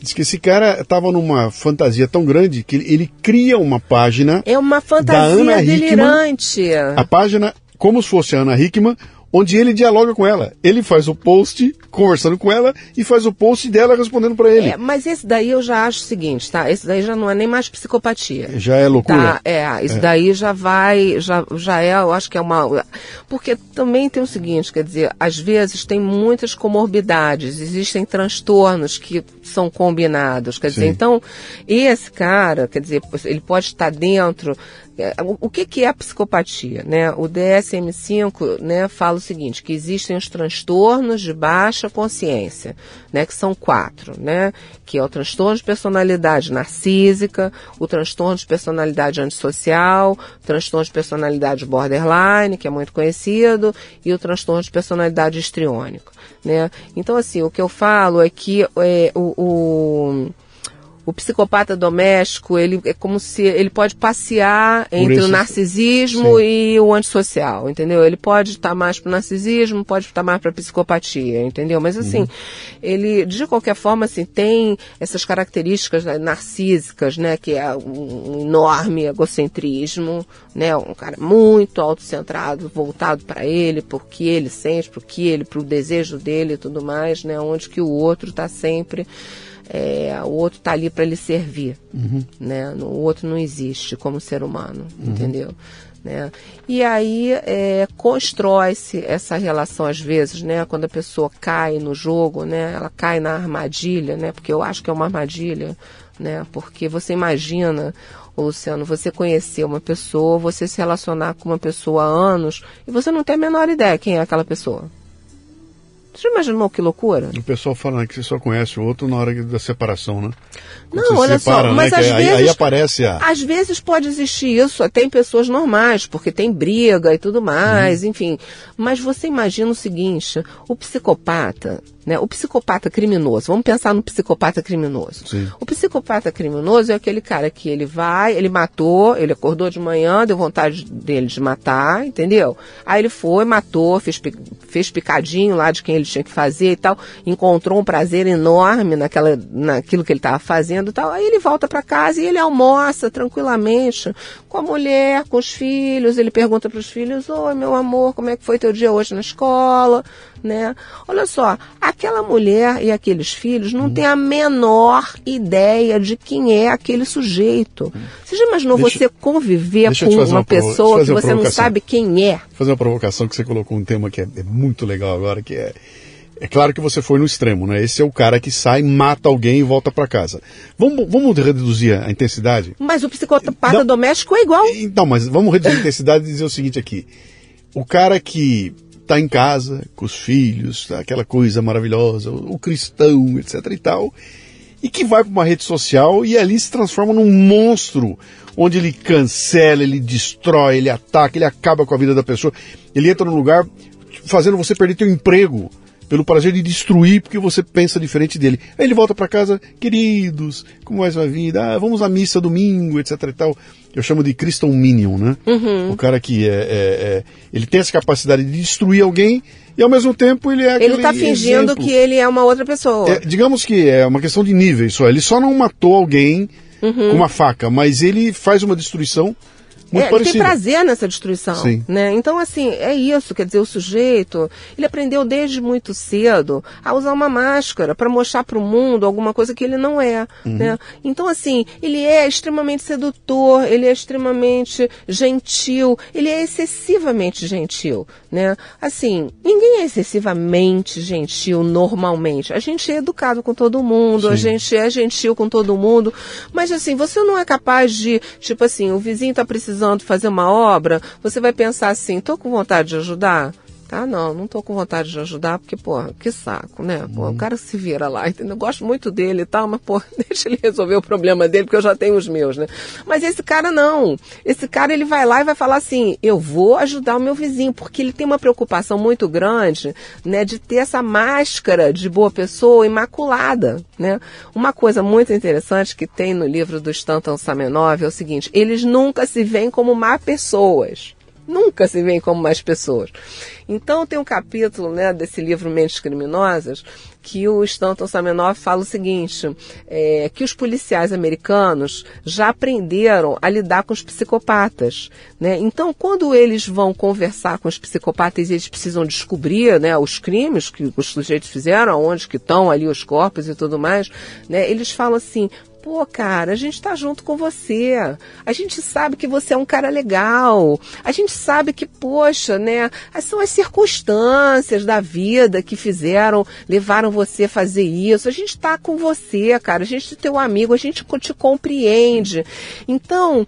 diz que esse cara estava numa fantasia tão grande que ele, ele cria uma página, É uma Ana fantasia Hickman, delirante. a página como se fosse a Ana Hickman, onde ele dialoga com ela. Ele faz o post conversando com ela e faz o post dela respondendo para ele. É, mas esse daí eu já acho o seguinte, tá? Esse daí já não é nem mais psicopatia. Já é loucura. Tá, é, isso daí já vai, já, já é, eu acho que é uma. Porque também tem o seguinte, quer dizer, às vezes tem muitas comorbidades, existem transtornos que são combinados. Quer dizer, Sim. então, esse cara, quer dizer, ele pode estar dentro. É, O, que, que é a psicopatia? Né? O DSM-5 né, fala o seguinte, que existem os transtornos de baixa consciência, né, que são quatro, né, que é o transtorno de personalidade narcísica, o transtorno de personalidade antissocial, o transtorno de personalidade borderline, que é muito conhecido, e o transtorno de personalidade histriônica. Né? Então, assim, o que eu falo é que é, o- o o psicopata doméstico, ele é como se ele pode passear entre o narcisismo Sim. e o antissocial, entendeu? Ele pode estar mais para o narcisismo, pode estar mais para a psicopatia, entendeu? Mas assim, Uhum. ele de qualquer forma assim tem essas características né, narcísicas, né, que é um, enorme egocentrismo, né, um cara muito autocentrado, voltado para ele, porque ele sente, pro que ele, pro desejo dele e tudo mais, né, onde que o outro está sempre é, o outro está ali para lhe servir, né? No- O outro não existe como ser humano, entendeu? Né? E aí é, constrói-se essa relação às vezes, né? Quando a pessoa cai no jogo, né? Ela cai na armadilha, né? Porque eu acho que é uma armadilha, né? Porque você imagina, Luciano, você conhecer uma pessoa, você se relacionar com uma pessoa há anos e você não tem a menor ideia quem é aquela pessoa. Você já imaginou que loucura? O pessoal fala né, que você só conhece o outro na hora da separação, né? Quando Não, olha separa, só, né, mas que às aí, vezes. aí aparece a. Às vezes pode existir isso, até em pessoas normais, porque tem briga e tudo mais, Uhum. enfim. Mas você imagina o seguinte: o psicopata, né? O psicopata criminoso, vamos pensar no psicopata criminoso. Sim. O psicopata criminoso é aquele cara que ele vai, ele matou, ele acordou de manhã, deu vontade dele de matar, entendeu? Aí ele foi, matou, fez, fez picadinho lá de quem ele tinha que fazer e tal, encontrou um prazer enorme naquela, naquilo que ele estava fazendo e tal. Aí ele volta para casa e ele almoça tranquilamente com a mulher, com os filhos. Ele pergunta para os filhos: Oi, meu amor, como é que foi teu dia hoje na escola? Né? Olha só, aquela mulher e aqueles filhos não têm a menor ideia de quem é aquele sujeito. Você já imaginou Deixa- você conviver com uma uma pessoa que você não sabe quem é? Vou fazer uma provocação que você colocou um tema que é, é muito legal agora, que é. É claro que você foi no extremo, né? Esse é o cara que sai, mata alguém e volta para casa. Vamos, vamos reduzir a intensidade? Mas o psicopata Não. doméstico é igual. Então, mas vamos reduzir a intensidade e dizer o seguinte aqui. O cara que tá em casa, com os filhos, tá, aquela coisa maravilhosa, o, o cristão, etc e tal, e que vai para uma rede social e ali se transforma num monstro, onde ele cancela, ele destrói, ele ataca, ele acaba com a vida da pessoa. Ele entra num lugar fazendo você perder teu emprego. Pelo prazer de destruir porque você pensa diferente dele. Aí ele volta para casa, queridos, como vai sua vida? Ah, vamos à missa domingo, etc e tal. Eu chamo de Crystal Minion, né? Uhum. O cara que é, é, é, ele tem essa capacidade de destruir alguém e ao mesmo tempo ele é Ele está fingindo exemplo. que ele é uma outra pessoa. É, digamos que é uma questão de níveis só. Ele só não matou alguém Uhum. com uma faca, mas ele faz uma destruição muito É, ele parecida. tem prazer nessa destruição, Sim. né? Então, assim, é isso, quer dizer, o sujeito, ele aprendeu desde muito cedo a usar uma máscara para mostrar para o mundo alguma coisa que ele não é, Uhum. né? Então, assim, ele é extremamente sedutor, ele é extremamente gentil, ele é excessivamente gentil, né? Assim, ninguém é excessivamente gentil normalmente. A gente é educado com todo mundo, a Sim. gente é gentil com todo mundo, mas assim, você não é capaz de, tipo assim, o vizinho está precisando fazer uma obra, você vai pensar assim, tô com vontade de ajudar? Tá, não, não tô com vontade de ajudar, porque, porra, que saco, né? Pô, o cara se vira lá, entendeu? Eu gosto muito dele e tal, mas, pô, deixa ele resolver o problema dele, porque eu já tenho os meus, né? Mas esse cara não. Esse cara, ele vai lá e vai falar assim, eu vou ajudar o meu vizinho, porque ele tem uma preocupação muito grande, né, de ter essa máscara de boa pessoa imaculada, né? Uma coisa muito interessante que tem no livro do Stanton Samenov é o seguinte, eles nunca se veem como má pessoas nunca se veem como mais pessoas. Então tem um capítulo né, desse livro Mentes Criminosas que o Stanton Samenov fala o seguinte, é, que os policiais americanos já aprenderam a lidar com os psicopatas. Né? Então, quando eles vão conversar com os psicopatas, eles precisam descobrir né, os crimes que os sujeitos fizeram, onde que estão ali os corpos e tudo mais, né, eles falam assim, Pô, cara, a gente tá junto com você. A gente sabe que você é um cara legal. A gente sabe que, poxa, né? São as circunstâncias da vida que fizeram, levaram você a fazer isso. A gente tá com você, cara. A gente é teu amigo, a gente te compreende. Então,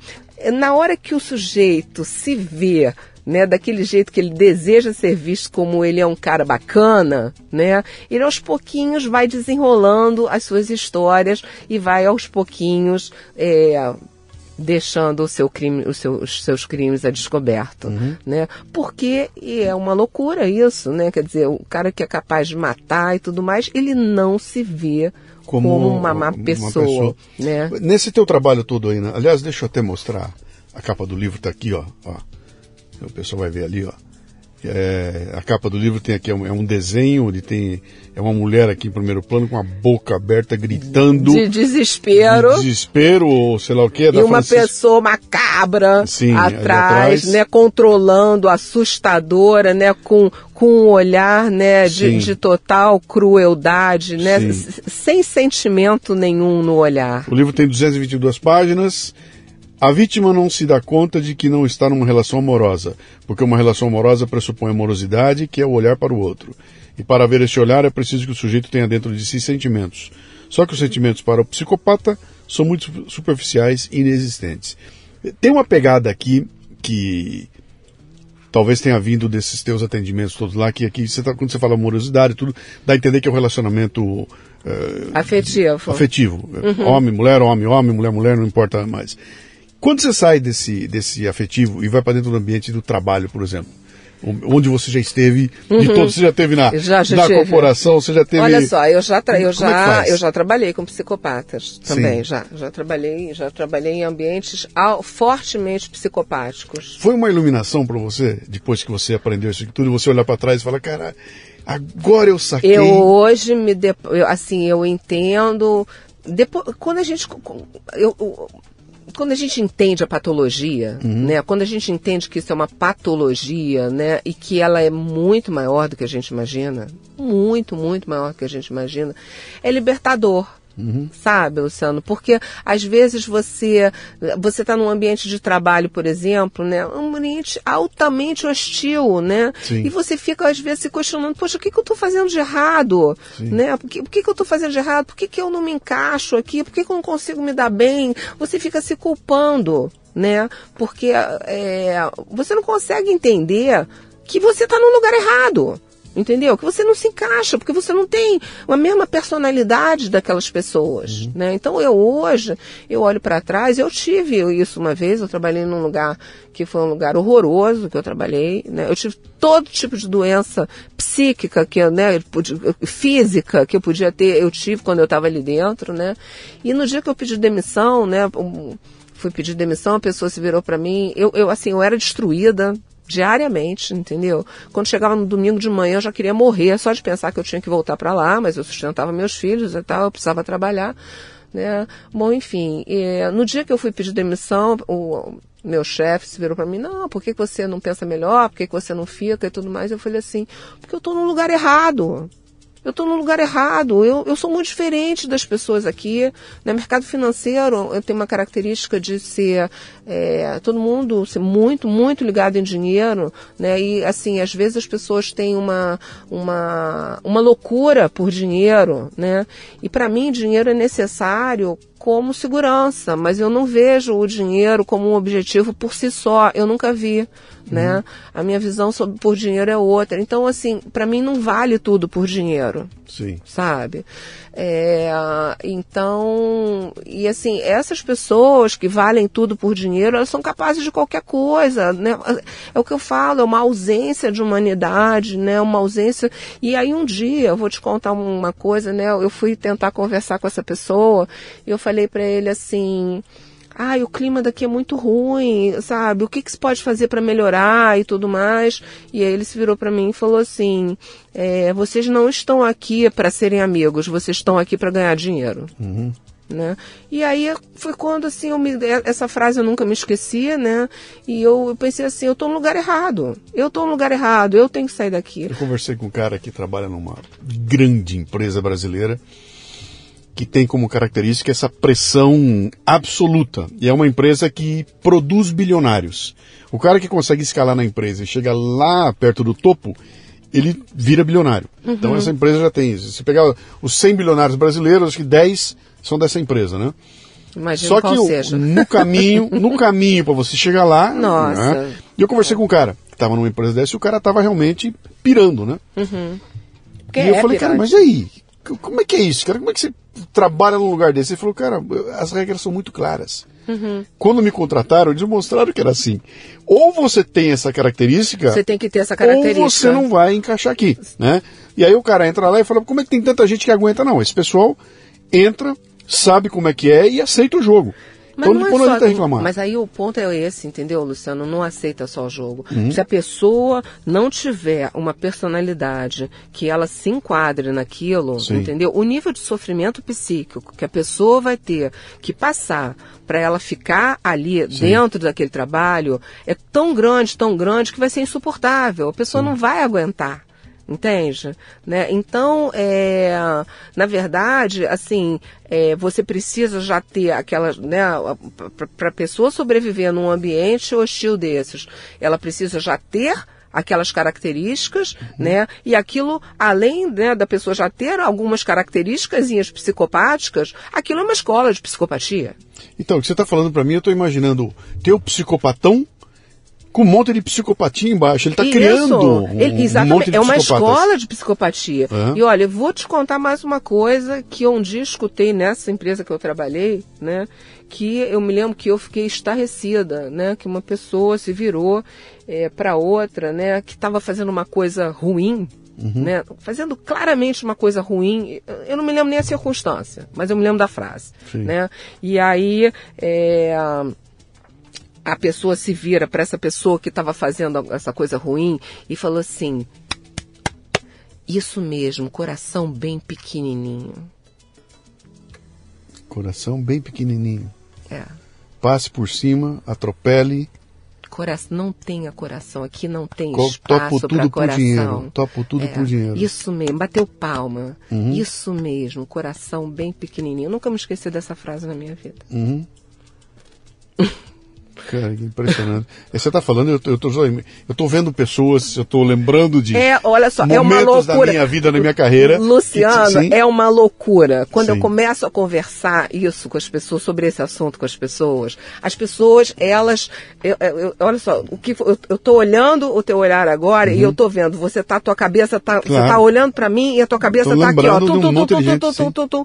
na hora que o sujeito se vê né, daquele jeito que ele deseja ser visto como ele é um cara bacana, né, ele aos pouquinhos vai desenrolando as suas histórias e vai aos pouquinhos é, deixando o seu crime, os, seus, os seus crimes a descoberto, né? Porque é uma loucura isso, né? Quer dizer, o cara que é capaz de matar e tudo mais, ele não se vê como, uma má uma pessoa, pessoa. né? Nesse teu trabalho todo aí, né? aliás, deixa eu até mostrar. A capa do livro tá aqui, ó. ó. O pessoal vai ver ali, ó. É, a capa do livro tem aqui é um, é desenho, onde tem é uma mulher aqui em primeiro plano com a boca aberta gritando De desespero. de desespero ou sei lá o que. E uma pessoa macabra Sim, atrás, né, controlando, assustadora, né, com, com um olhar, né, de, de total crueldade, né, sem sentimento nenhum no olhar. O livro tem 222 páginas. A vítima não se dá conta de que não está numa relação amorosa, porque uma relação amorosa pressupõe amorosidade, que é o olhar para o outro. E para ver este olhar é preciso que o sujeito tenha dentro de si sentimentos. Só que os sentimentos para o psicopata são muito su- superficiais e inexistentes. Tem uma pegada aqui que talvez tenha vindo desses teus atendimentos todos lá, que aqui você tá, quando você fala amorosidade, tudo dá a entender que é um relacionamento eh, Afetivo. afetivo. Uhum. Homem, mulher, homem, homem, mulher, mulher, não importa mais. Quando você sai desse, desse afetivo e vai para dentro do ambiente do trabalho, por exemplo, onde você já esteve, de todos, você já teve na, Uhum. Já, já na tive. corporação, você já teve. Olha só, eu já, tra- eu, é já, faz? eu já trabalhei com psicopatas também, Sim. já. Já trabalhei, já trabalhei em ambientes al- fortemente psicopáticos. Foi uma iluminação para você, depois que você aprendeu isso tudo, você olhar para trás e falar, cara, agora eu saquei. Eu hoje me eu, assim, eu entendo depois quando a gente eu, eu- quando a gente entende a patologia, né? Quando a gente entende que isso é uma patologia, né? E que ela é muito maior do que a gente imagina, muito, muito maior do que a gente imagina, é libertador. Sabe, Luciano? Porque às vezes você você está num ambiente de trabalho, por exemplo, né? Um ambiente altamente hostil, né? Sim. E você fica às vezes se questionando, poxa, o que, que eu estou fazendo de errado? Né? Por, que, por que, que eu estou fazendo de errado? Por que, que eu não me encaixo aqui? Por que, que eu não consigo me dar bem? Você fica se culpando, né? Porque é, você não consegue entender que você está no lugar errado. Entendeu? Que você não se encaixa, porque você não tem a mesma personalidade daquelas pessoas, uhum. né? Então eu hoje, eu olho para trás, eu tive isso uma vez, eu trabalhei num lugar que foi um lugar horroroso que eu trabalhei, né? Eu tive todo tipo de doença psíquica, que, né, física que eu podia ter, eu tive quando eu estava ali dentro, né? E no dia que eu pedi demissão, né, fui pedir demissão, a pessoa se virou para mim, eu, eu assim, eu era destruída, diariamente, entendeu? Quando chegava no domingo de manhã eu já queria morrer só de pensar que eu tinha que voltar para lá, mas eu sustentava meus filhos e tal, eu precisava trabalhar, né? Bom, enfim, no dia que eu fui pedir demissão, o meu chefe se virou para mim, não, por que você não pensa melhor? Por que você não fica e tudo mais? Eu falei assim, porque eu estou no lugar errado eu estou no lugar errado. Eu, eu sou muito diferente das pessoas aqui. No mercado financeiro, eu tenho uma característica de ser é, todo mundo ser muito, muito ligado em dinheiro, né? E assim, às vezes as pessoas têm uma, uma, uma loucura por dinheiro, né? E para mim, dinheiro é necessário como segurança, mas eu não vejo o dinheiro como um objetivo por si só. Eu nunca vi né? Uhum. A minha visão sobre por dinheiro é outra. Então, assim, para mim não vale tudo por dinheiro. Sim. Sabe? É, então, e assim, essas pessoas que valem tudo por dinheiro, elas são capazes de qualquer coisa, né? É o que eu falo, é uma ausência de humanidade, né? Uma ausência. E aí um dia, eu vou te contar uma coisa, né? Eu fui tentar conversar com essa pessoa e eu falei para ele assim, ai, o clima daqui é muito ruim, sabe? O que, que se pode fazer para melhorar e tudo mais? E aí ele se virou para mim e falou assim: é, vocês não estão aqui para serem amigos, vocês estão aqui para ganhar dinheiro. Uhum. Né? E aí foi quando assim eu me, essa frase eu nunca me esquecia, né? E eu, eu pensei assim, eu estou no lugar errado. Eu estou no lugar errado, eu tenho que sair daqui. Eu conversei com um cara que trabalha numa grande empresa brasileira que tem como característica essa pressão absoluta. E é uma empresa que produz bilionários. O cara que consegue escalar na empresa e chega lá perto do topo, ele vira bilionário. Uhum. Então essa empresa já tem. Se pegar os 100 bilionários brasileiros, acho que 10 são dessa empresa, né? Imagina Só que seja. no caminho, no caminho para você chegar lá, Nossa. Né? E eu conversei com um cara que estava numa empresa dessa e o cara estava realmente pirando, né? Uhum. e eu é falei, pirante. cara, mas e aí? Como é que é isso, cara? Como é que você trabalha num lugar desse? Ele falou, cara, as regras são muito claras. Uhum. Quando me contrataram, eles mostraram que era assim. Ou você tem essa característica. Você tem que ter essa característica. Ou você não vai encaixar aqui, né? E aí o cara entra lá e fala, como é que tem tanta gente que aguenta? Não, esse pessoal entra, sabe como é que é e aceita o jogo. Mas é só, reclamar. Mas aí o ponto é esse, entendeu, Luciano? Não aceita só o jogo. Uhum. Se a pessoa não tiver uma personalidade que ela se enquadre naquilo, Sim. entendeu? O nível de sofrimento psíquico que a pessoa vai ter que passar para ela ficar ali Sim. dentro daquele trabalho é tão grande, tão grande que vai ser insuportável. A pessoa não vai aguentar entende? Né? Então, é, na verdade, assim, é, você precisa já ter aquela, né, para a pessoa sobreviver num ambiente hostil desses, ela precisa já ter aquelas características, uhum. né? E aquilo, além né, da pessoa já ter algumas características psicopáticas, aquilo é uma escola de psicopatia. Então, o que você está falando para mim, eu estou imaginando ter o psicopatão com um monte de psicopatia embaixo. Ele está criando um, Ele, exatamente. um monte de É uma escola de psicopatia. E olha, eu vou te contar mais uma coisa que eu um dia escutei nessa empresa que eu trabalhei, né? Que eu me lembro que eu fiquei estarrecida, né? Que uma pessoa se virou é, para outra, né? Que estava fazendo uma coisa ruim, Uhum. Né? Fazendo claramente uma coisa ruim. Eu não me lembro nem a circunstância, mas eu me lembro da frase. Né? E aí é, a pessoa se vira para essa pessoa que estava fazendo essa coisa ruim e falou assim: Isso mesmo, coração bem pequenininho. Coração bem pequenininho. É. Passe por cima, atropele. Coração, não tenha coração, aqui não tem Co espaço para coração. Dinheiro, topo tudo é, por dinheiro. Isso mesmo, bateu palma. Uhum. Isso mesmo, coração bem pequenininho. Eu nunca me esqueci dessa frase na minha vida. Uhum. Cara, que impressionante. Você está falando, eu, eu, tô, eu tô vendo pessoas, eu tô lembrando de. É, olha só, é uma loucura. da minha vida, da minha carreira. Luciano, que, é uma loucura. Quando sim. eu começo a conversar isso com as pessoas, sobre esse assunto com as pessoas, as pessoas, elas. Eu, eu, olha só, o que eu, estou olhando o teu olhar agora uhum. e eu estou vendo, você tá, tua cabeça tá. Claro. Você tá olhando para mim e a tua cabeça está aqui, ó. Tum, tum, tum, tum, tum,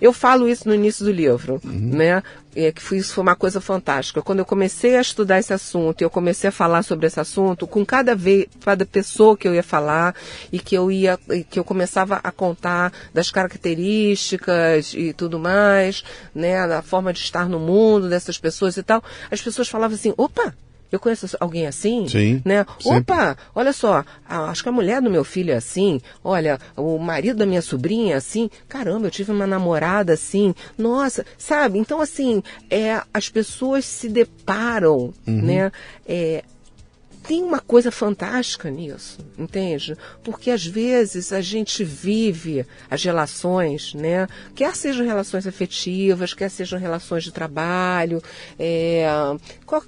Eu falo isso no início do livro, uhum. né? É, que foi, isso foi uma coisa fantástica. Quando eu comecei a estudar esse assunto, eu comecei a falar sobre esse assunto, com cada vez, cada pessoa que eu ia falar e que eu ia, que eu começava a contar das características e tudo mais, né, da forma de estar no mundo dessas pessoas e tal, as pessoas falavam assim, opa, eu conheço alguém assim, Sim, né? Sempre. Opa, olha só, acho que a mulher do meu filho é assim, olha, o marido da minha sobrinha é assim, caramba, eu tive uma namorada assim, nossa, sabe? Então, assim, é, as pessoas se deparam, uhum. né? É, tem uma coisa fantástica nisso, entende? Porque às vezes a gente vive as relações, né? Quer sejam relações afetivas, quer sejam relações de trabalho, é,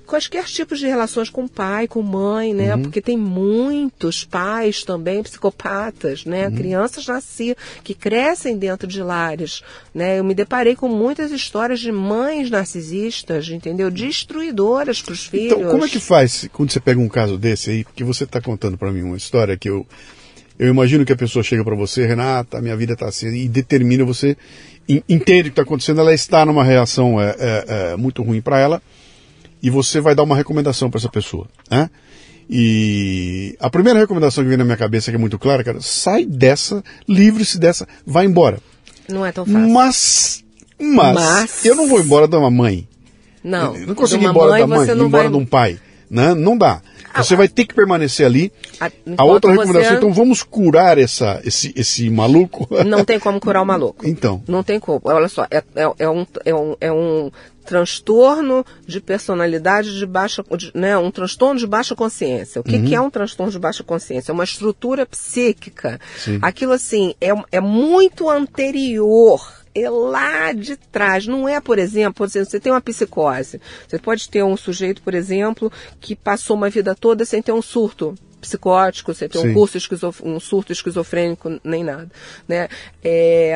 quaisquer tipos de relações com pai, com mãe, né? Uhum. Porque tem muitos pais também psicopatas, né? Uhum. Crianças nascidas que crescem dentro de lares, né? Eu me deparei com muitas histórias de mães narcisistas, entendeu? Destruidoras para os filhos. Então, como é que faz quando você pega um caso caso desse aí, porque você está contando para mim uma história que eu, eu imagino que a pessoa chega para você, Renata, minha vida está assim, e determina você, entende o que está acontecendo, ela está numa reação é, é, é muito ruim para ela, e você vai dar uma recomendação para essa pessoa, né? E a primeira recomendação que vem na minha cabeça, que é muito clara, cara, sai dessa, livre-se dessa, vai embora. Não é tão fácil. Mas, mas, mas... eu não vou embora de uma mãe. Não. Eu não consigo ir embora mãe, da mãe, ir embora vai... de um pai. Né? Não dá. Você vai ter que permanecer ali. A, a outra recomendação, você... então vamos curar essa, esse, esse maluco? Não tem como curar o maluco. Então. Não tem como. Olha só, é, é, é um, é, um, é um transtorno de personalidade de baixa, de, né, um transtorno de baixa consciência. O que, uhum. que, é um transtorno de baixa consciência? É uma estrutura psíquica. Sim. Aquilo assim é, é muito anterior é lá de trás. Não é, por exemplo, você tem uma psicose. Você pode ter um sujeito, por exemplo, que passou uma vida toda sem ter um surto psicótico, sem ter um, curso esquizof... um surto esquizofrênico, nem nada. Né? É...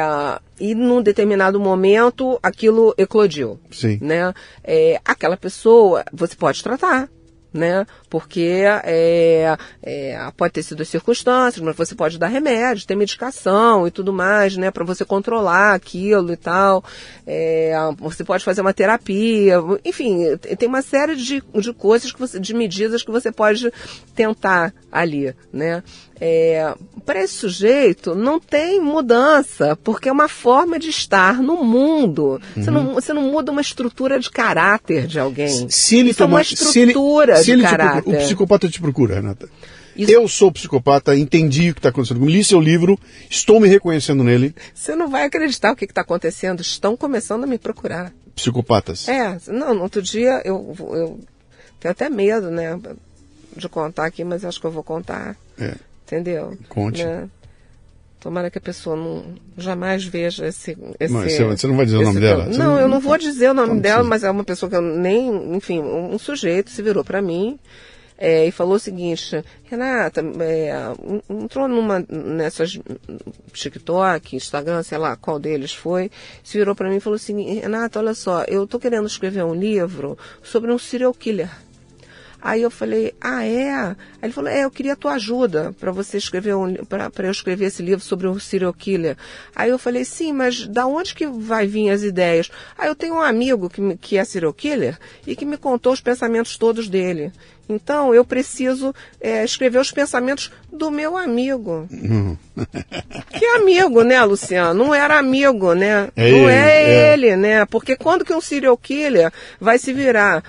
E num determinado momento aquilo eclodiu. Sim. Né? É... Aquela pessoa você pode tratar né? Porque é, é, pode ter sido as circunstâncias, mas você pode dar remédio, ter medicação e tudo mais, né? Para você controlar aquilo e tal. É, você pode fazer uma terapia, enfim, tem uma série de, de coisas, que você, de medidas que você pode tentar ali, né? É, para esse sujeito não tem mudança, porque é uma forma de estar no mundo. Uhum. Você, não, você não muda uma estrutura de caráter de alguém. Se ele Isso toma, é uma estrutura se ele, de caráter. Procura, o psicopata te procura, Renata. Isso... Eu sou psicopata, entendi o que está acontecendo Li seu livro, estou me reconhecendo nele. Você não vai acreditar o que está acontecendo. Estão começando a me procurar. Psicopatas? É, não, no outro dia eu, eu tenho até medo, né, de contar aqui, mas acho que eu vou contar. É. Entendeu? Conte. Né? Tomara que a pessoa não jamais veja esse. esse mas você não vai dizer o nome dela? Não, não, eu não vou dizer o nome dela, mas é uma pessoa que eu nem. Enfim, um, sujeito se virou para mim é, e falou o seguinte: Renata, é, entrou numa. nessas. TikTok, Instagram, sei lá qual deles foi, se virou para mim e falou assim: Renata, olha só, eu tô querendo escrever um livro sobre um serial killer. Aí eu falei, ah, é? Aí ele falou, é, eu queria a tua ajuda para você escrever um, para eu escrever esse livro sobre o serial killer. Aí eu falei, sim, mas da onde que vai vir as ideias? Aí eu tenho um amigo que, que é serial killer e que me contou os pensamentos todos dele. Então eu preciso é, escrever os pensamentos do meu amigo. Uhum. que amigo, né, Luciano? Não era amigo, né? É Não é, é ele, né? Porque quando que um serial killer vai se virar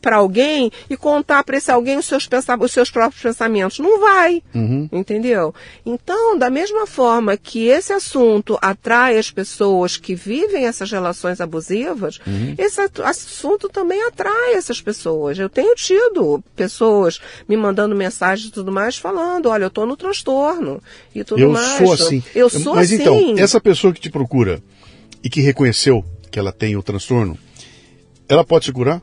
para alguém e contar para esse alguém os seus, os seus próprios pensamentos. Não vai, uhum. entendeu? Então, da mesma forma que esse assunto atrai as pessoas que vivem essas relações abusivas, uhum. esse assunto também atrai essas pessoas. Eu tenho tido pessoas me mandando mensagens e tudo mais falando, olha, eu estou no transtorno e tudo eu mais. Eu sou assim. Eu sou Mas assim. então, essa pessoa que te procura e que reconheceu que ela tem o transtorno, ela pode se curar?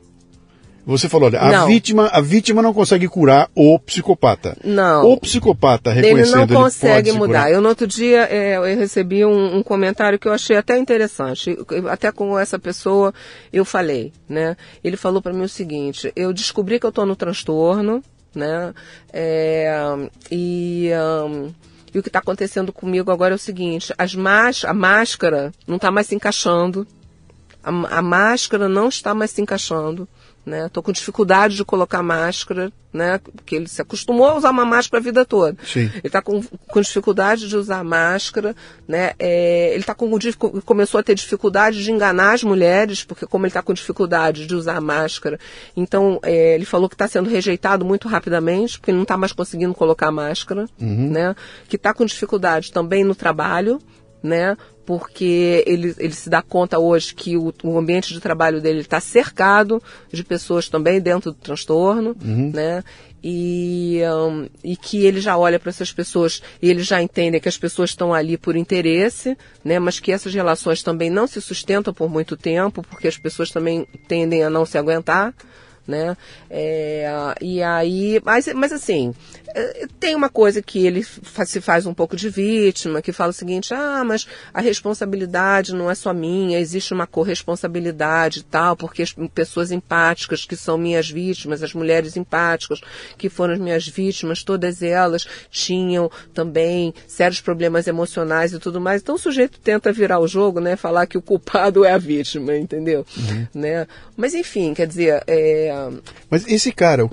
Você falou, olha, a vítima, a vítima não consegue curar o psicopata. Não. O psicopata Ele reconhecendo não consegue se mudar. Eu no outro dia é, eu recebi um, um comentário que eu achei até interessante. Até com essa pessoa eu falei, né? Ele falou para mim o seguinte: eu descobri que eu estou no transtorno, né? É, e hum, e o que está acontecendo comigo agora é o seguinte: as más, a máscara não está mais se encaixando. A, a máscara não está mais se encaixando. Né? Tô com dificuldade de colocar máscara, né? Porque ele se acostumou a usar uma máscara a vida toda. Sim. Ele está com, com dificuldade de usar máscara, né? É, ele tá com, começou a ter dificuldade de enganar as mulheres, porque como ele está com dificuldade de usar máscara, então é, ele falou que está sendo rejeitado muito rapidamente, porque não está mais conseguindo colocar máscara, né? Que está com dificuldade também no trabalho, né? Porque ele, ele se dá conta hoje que o, o ambiente de trabalho dele está cercado de pessoas também dentro do transtorno, né? E, hum, e que ele já olha para essas pessoas e ele já entende que as pessoas estão ali por interesse, né? Mas que essas relações também não se sustentam por muito tempo, porque as pessoas também tendem a não se aguentar né? É, e aí, mas, mas assim, é, tem uma coisa que ele se faz um pouco de vítima, que fala o seguinte, ah, mas a responsabilidade não é só minha, existe uma corresponsabilidade e tal, porque as pessoas empáticas que são minhas vítimas, as mulheres empáticas que foram as minhas vítimas, todas elas tinham também sérios problemas emocionais e tudo mais. Então o sujeito tenta virar o jogo, né? Falar que o culpado é a vítima, entendeu? Né? Mas enfim, quer dizer, é, Mas esse cara,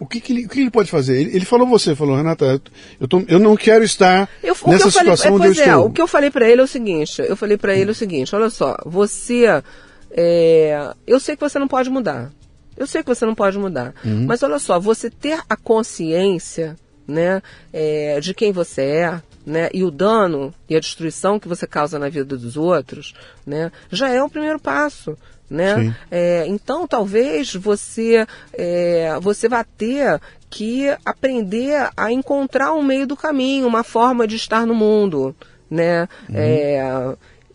o, que, que ele, o que ele pode fazer? Ele, ele falou você, falou, Renata, eu, tô, eu não quero estar Eu, o que nessa eu falei, situação é, onde eu pois é, estou. o que eu falei pra ele é o seguinte, eu falei pra ele o seguinte, olha só, você, é, eu sei que você não pode mudar, eu sei que você não pode mudar, Uhum. mas olha só, você ter a consciência, né, é, de quem você é, né, e o dano e a destruição que você causa na vida dos outros, né, já é o primeiro passo. Né? É, então, talvez você, é, você vá ter que aprender a encontrar um meio do caminho, uma forma de estar no mundo. Né? É,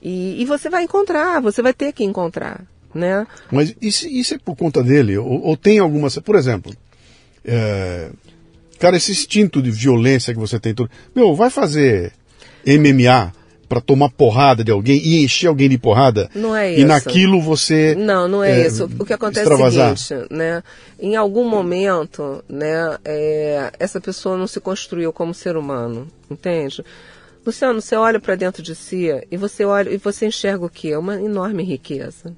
e, e você vai encontrar, você vai ter que encontrar. Né? Mas isso, isso é por conta dele? Ou, ou tem alguma. Por exemplo, é, cara, esse instinto de violência que você tem. Meu, vai fazer MMA para tomar porrada de alguém e encher alguém de porrada? Não é E isso. naquilo você. Não, não é, é, isso. O que acontece extravasar. é o seguinte, né? Em algum momento, né, é, essa pessoa não se construiu como ser humano, entende? Luciano, você olha para dentro de si e você olha e você enxerga o quê? Uma enorme riqueza.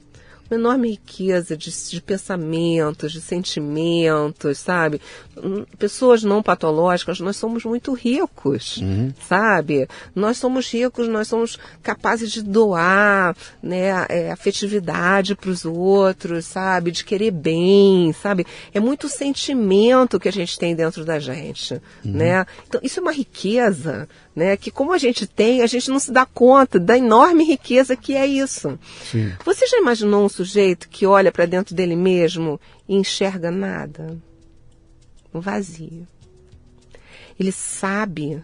Uma enorme riqueza de, de pensamentos, de sentimentos, sabe? Hum, Pessoas não patológicas, nós somos muito ricos, sabe? Nós somos ricos, nós somos capazes de doar, né, é, afetividade para os outros, sabe? De querer bem, sabe? É muito sentimento que a gente tem dentro da gente, né? Então, isso é uma riqueza, né? Que como a gente tem, a gente não se dá conta da enorme riqueza que é isso. Sim. Você já imaginou um sujeito que olha para dentro dele mesmo e enxerga nada? Um vazio. Ele sabe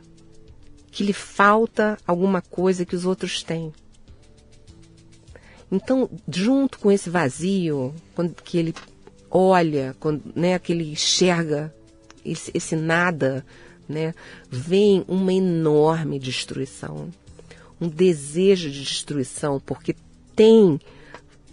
que lhe falta alguma coisa que os outros têm. Então, junto com esse vazio, quando que ele olha, quando, né, que ele enxerga esse, esse nada, né, vem uma enorme destruição, um desejo de destruição, porque tem,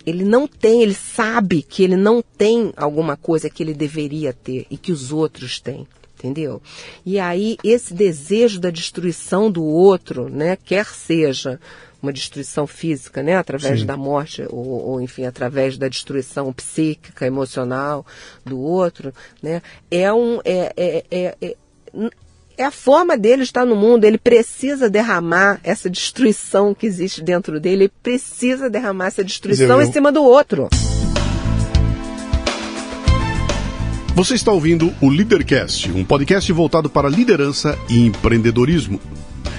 ele não tem, ele sabe que ele não tem alguma coisa que ele deveria ter e que os outros têm. Entendeu? E aí, esse desejo da destruição do outro, né, quer seja uma destruição física, né, através Sim. da morte, ou, ou, enfim, através da destruição psíquica, emocional do outro, né, é um, é, é, é, é, é a forma dele estar no mundo, ele precisa derramar essa destruição que existe dentro dele, ele precisa derramar essa destruição em cima do outro. Você está ouvindo o Leadercast, um podcast voltado para liderança e empreendedorismo.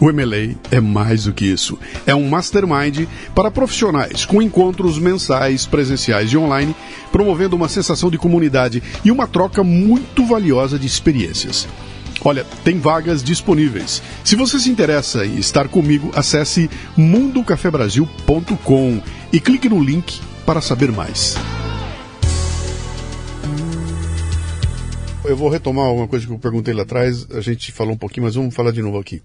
O MLA é mais do que isso. É um mastermind para profissionais, com encontros mensais, presenciais e online, promovendo uma sensação de comunidade e uma troca muito valiosa de experiências. Olha, tem vagas disponíveis. Se você se interessa em estar comigo, acesse mundocafebrasil.com e clique no link para saber mais. Eu vou retomar uma coisa que eu perguntei lá atrás, a gente falou um pouquinho, mas vamos falar de novo aqui.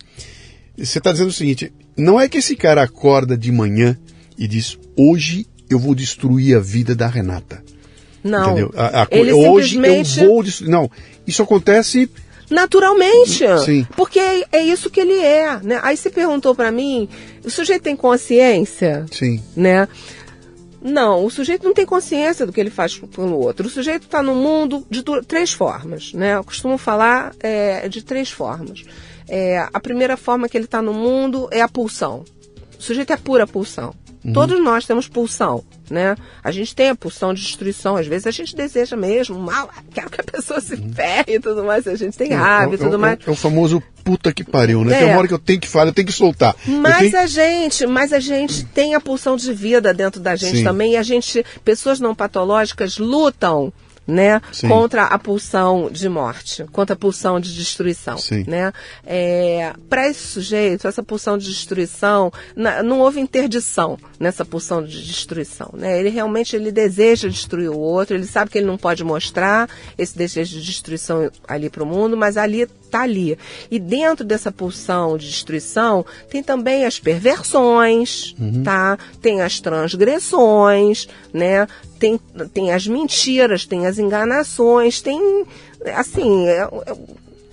Você está dizendo o seguinte: não é que esse cara acorda de manhã e diz, hoje eu vou destruir a vida da Renata. Não. Entendeu? A, a, Ele hoje simplesmente- eu vou destruir. Não, isso acontece. Naturalmente. Sim. Porque é, é isso que ele é. Né? Aí você perguntou pra mim, o sujeito tem consciência? Sim. né? Não, o sujeito não tem consciência do que ele faz pelo outro. O sujeito está no mundo de três formas, né? Eu costumo falar é, de três formas. É, a primeira forma que ele está no mundo é a pulsão. O sujeito é pura pulsão. Todos nós temos pulsão, né? A gente tem a pulsão de destruição. Às vezes a gente deseja mesmo mal, quero que a pessoa se ferre e tudo mais. A gente tem raiva e é, tudo é- mais. é o famoso puta que pariu, né? É. Tem uma hora que eu tenho que falar, eu tenho que soltar. Mas tenho- a gente, mas a gente tem a pulsão de vida dentro da gente Sim. também. E a gente, pessoas não patológicas lutam, né, Sim. contra a pulsão de morte, contra a pulsão de destruição, Sim. né? É, Para esse sujeito, essa pulsão de destruição, na- não houve interdição nessa pulsão de destruição, né? Ele realmente ele deseja destruir o outro, ele sabe que ele não pode mostrar esse desejo de destruição ali para o mundo, mas ali está ali. E dentro dessa pulsão de destruição tem também as perversões, tá? Tem as transgressões, né? Tem, tem as mentiras, tem as enganações, tem assim, é- é-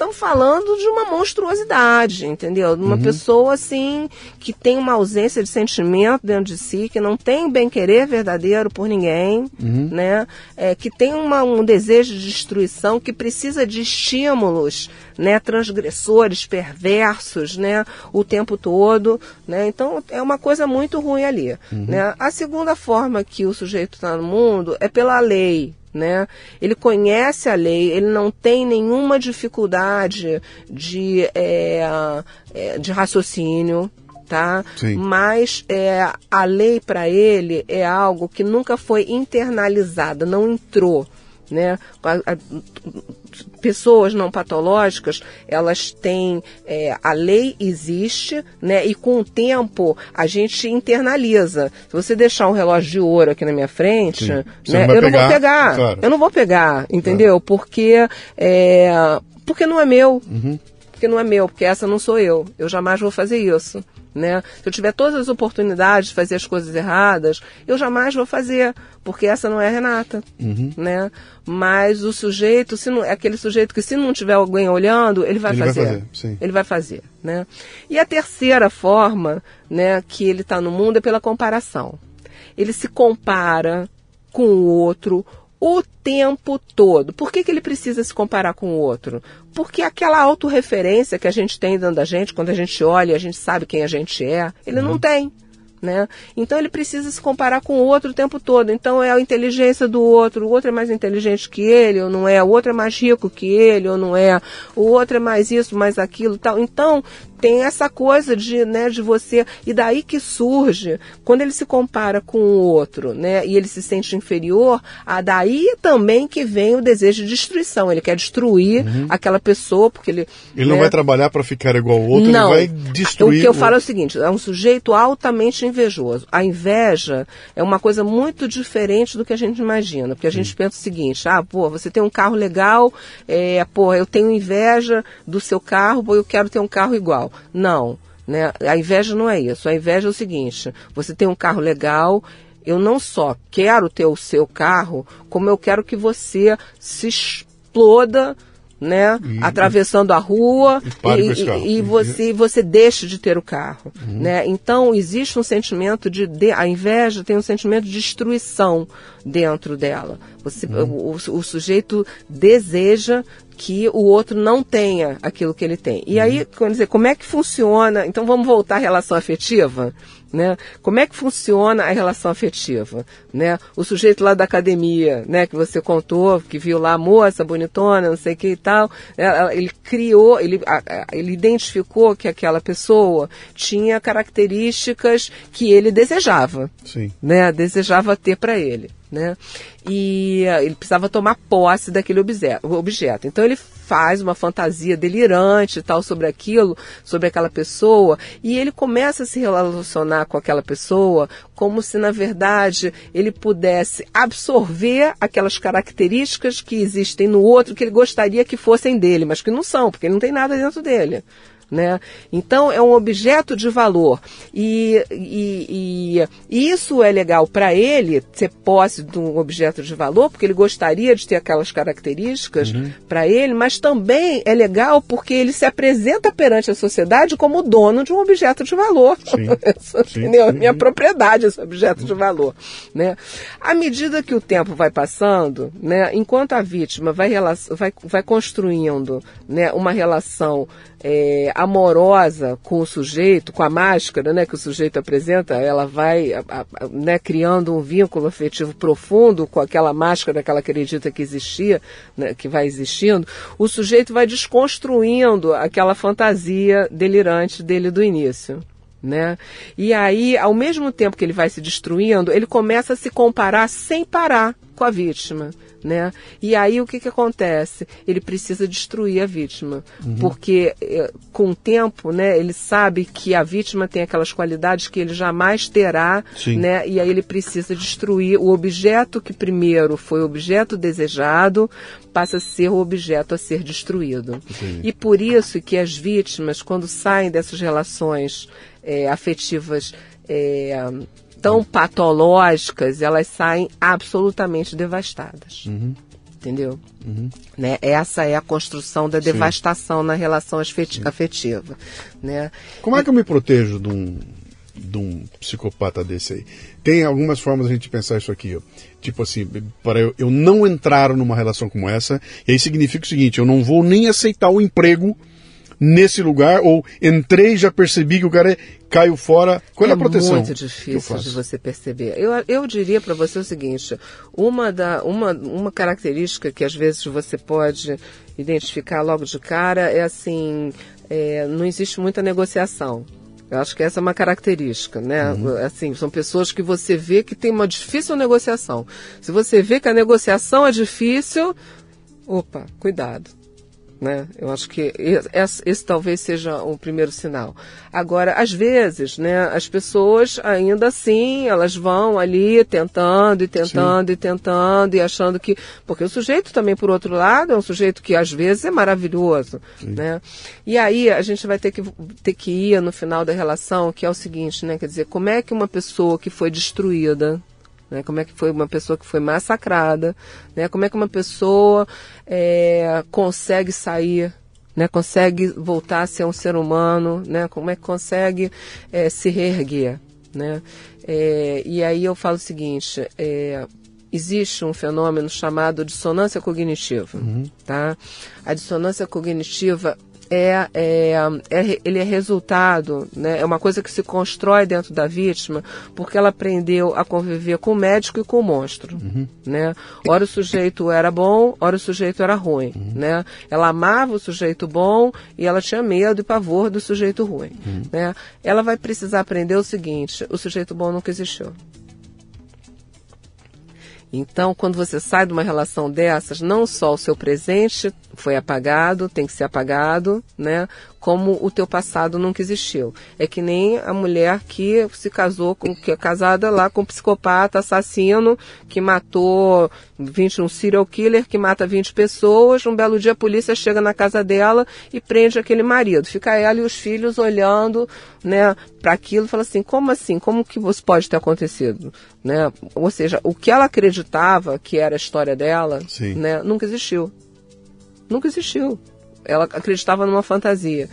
Estamos falando de uma monstruosidade, entendeu? De uma pessoa assim que tem uma ausência de sentimento dentro de si, que não tem bem-querer verdadeiro por ninguém, né? É, que tem uma- um desejo de destruição, que precisa de estímulos, né? Transgressores, perversos, né? O tempo todo, né? Então é uma coisa muito ruim ali, né? A segunda forma que o sujeito está no mundo é pela lei, né? Ele conhece a lei, ele não tem nenhuma dificuldade de, é, é, de raciocínio, tá? Sim. Mas é, a lei para ele é algo que nunca foi internalizada, não entrou. Né? A- a- pessoas não patológicas, elas têm. é, a lei existe, né? E com o tempo a gente internaliza. Se você deixar um relógio de ouro aqui na minha frente, Sim. né? Não eu não vou pegar, pegar. claro. Eu não vou pegar, entendeu? Porque, é, porque não é meu. Uhum. Porque não é meu, porque essa não sou eu. Eu jamais vou fazer isso. Né? Se eu tiver todas as oportunidades de fazer as coisas erradas, eu jamais vou fazer, porque essa não é a Renata. Uhum. Né? Mas o sujeito, se não, é aquele sujeito que se não tiver alguém olhando, ele vai Ele vai fazer. fazer, sim. Ele vai fazer. Né? E a terceira forma né, que ele está no mundo é pela comparação. Ele se compara com o outro o tempo todo. Por que, que ele precisa se comparar com o outro? Porque aquela autorreferência que a gente tem dentro da gente, quando a gente olha e a gente sabe quem a gente é, ele não tem. Né? Então ele precisa se comparar com o outro o tempo todo. Então é a inteligência do outro. O outro é mais inteligente que ele, ou não é? O outro é mais rico que ele, ou não é? O outro é mais isso, mais aquilo, tal. Então tem essa coisa de, né, de você e daí que surge quando ele se compara com o outro, né, e ele se sente inferior, a daí também que vem o desejo de destruição. Ele quer destruir aquela pessoa porque ele Ele não né, vai trabalhar para ficar igual ao outro, não. ele vai destruir. O que eu falo é o seguinte: é um sujeito altamente invejoso. A inveja é uma coisa muito diferente do que a gente imagina. Porque a gente pensa o seguinte: ah, pô, você tem um carro legal, é, pô, eu tenho inveja do seu carro, pô, eu quero ter um carro igual. Não. Né? A inveja não é isso. A inveja é o seguinte: você tem um carro legal, eu não só quero ter o seu carro, como eu quero que você se exploda, né? atravessando a rua e carro. e você você deixe de ter o carro, né? Então existe um sentimento de, de- a inveja tem um sentimento de destruição dentro dela. Você o, o- o sujeito deseja que o outro não tenha aquilo que ele tem. E aí, quer dizer, como é que funciona? Então vamos voltar à relação afetiva? Né? Como é que funciona a relação afetiva? Né? O sujeito lá da academia, né, que você contou, que viu lá a moça bonitona, não sei o que e tal, né, ele criou, ele, ele identificou que aquela pessoa tinha características que ele desejava, Sim. né, desejava ter para ele né? E uh, ele precisava tomar posse daquele objeto. Então ele faz uma fantasia delirante tal sobre aquilo, sobre aquela pessoa, e ele começa a se relacionar com aquela pessoa como se na verdade ele pudesse absorver aquelas características que existem no outro que ele gostaria que fossem dele, mas que não são, porque ele não tem nada dentro dele. Né? Então é um objeto de valor e, e, e, isso é legal para ele ser posse de um objeto de valor porque ele gostaria de ter aquelas características uhum. para ele, mas também é legal porque ele se apresenta perante a sociedade como dono de um objeto de valor, sim, sim, sim, minha propriedade esse objeto de valor, né? À medida que o tempo vai passando, né, enquanto a vítima vai, vai, vai construindo, né, uma relação é, amorosa com o sujeito, com a máscara né, que o sujeito apresenta, ela vai a, a, né, criando um vínculo afetivo profundo com aquela máscara que ela acredita que existia, né, que vai existindo, o sujeito vai desconstruindo aquela fantasia delirante dele do início. Né? E aí, ao mesmo tempo que ele vai se destruindo, ele começa a se comparar sem parar com a vítima né? E aí o que, que acontece? Ele precisa destruir a vítima, uhum. porque eh, com o tempo, né, ele sabe que a vítima tem aquelas qualidades que ele jamais terá, Sim. né? E aí ele precisa destruir o objeto que primeiro foi o objeto desejado, passa a ser o objeto a ser destruído. Sim. E por isso que as vítimas, quando saem dessas relações é, afetivas é, tão patológicas, elas saem absolutamente devastadas. Uhum. Entendeu? Uhum. Né? Essa é a construção da devastação Sim. na relação afetiva. Né? Como é que eu me protejo de um, de um psicopata desse aí? Tem algumas formas a gente pensar isso aqui. Ó. Tipo assim, para eu, eu não entrar numa relação como essa, e aí significa o seguinte: eu não vou nem aceitar o emprego nesse lugar, ou entrei e já percebi que o cara é, caiu fora. Qual é, é a proteção? É muito difícil de você perceber. Eu, eu diria para você o seguinte: uma, da, uma, uma característica que às vezes você pode identificar logo de cara é assim: é, não existe muita negociação. Eu acho que essa é uma característica, né? Uhum. Assim, são pessoas que você vê que tem uma difícil negociação. Se você vê que a negociação é difícil, opa, cuidado. Né? Eu acho que esse, esse, talvez seja um primeiro sinal. Agora, às vezes, né, as pessoas ainda assim, elas vão ali tentando e tentando Sim. e tentando e achando que. Porque o sujeito também, por outro lado, é um sujeito que às vezes é maravilhoso. Né? E aí a gente vai ter que, ter que ir no final da relação, que é o seguinte, né? Quer dizer, como é que uma pessoa que foi destruída, né? Como é que foi uma pessoa que foi massacrada, né? Como é que uma pessoa é, consegue sair, né? Consegue voltar a ser um ser humano, né? Como é que consegue é, se reerguer, né? É, e aí eu falo o seguinte, é, existe um fenômeno chamado dissonância cognitiva, uhum. tá? A dissonância cognitiva é, é, é, ele é resultado, né, é uma coisa que se constrói dentro da vítima porque ela aprendeu a conviver com o médico e com o monstro. Uhum. Né? Ora o sujeito era bom, ora o sujeito era ruim. Uhum. Né? Ela amava o sujeito bom e ela tinha medo e pavor do sujeito ruim. Uhum. Né? Ela vai precisar aprender o seguinte: o sujeito bom nunca existiu. Então, quando você sai de uma relação dessas, não só o seu presente foi apagado, tem que ser apagado, né? Como o teu passado nunca existiu. É que nem a mulher que se casou com que é casada lá com um psicopata, assassino, que matou 21 serial killer, que mata 20 pessoas. Um belo dia a polícia chega na casa dela e prende aquele marido. Fica ela e os filhos olhando, né, para aquilo e fala assim: "Como assim? Como que isso pode ter acontecido?", né? Ou seja, o que ela acreditava que era a história dela, Sim. né, nunca existiu nunca existiu. Ela acreditava numa fantasia.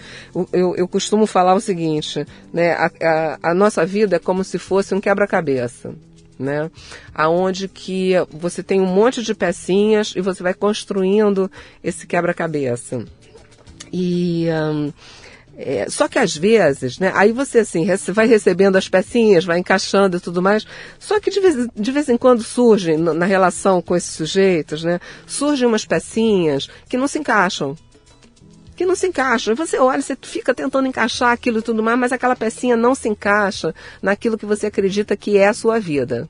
Eu, eu costumo falar o seguinte, né? A, a, a nossa vida é como se fosse um quebra-cabeça. né? Aonde que você tem um monte de pecinhas e você vai construindo esse quebra-cabeça. E um, é, só que às vezes, né? Aí você assim vai recebendo as pecinhas, vai encaixando e tudo mais. Só que de vez, de vez em quando surgem na relação com esses sujeitos, né? Surgem umas pecinhas que não se encaixam que não se encaixam. Você olha, você fica tentando encaixar aquilo e tudo mais, mas aquela pecinha não se encaixa naquilo que você acredita que é a sua vida.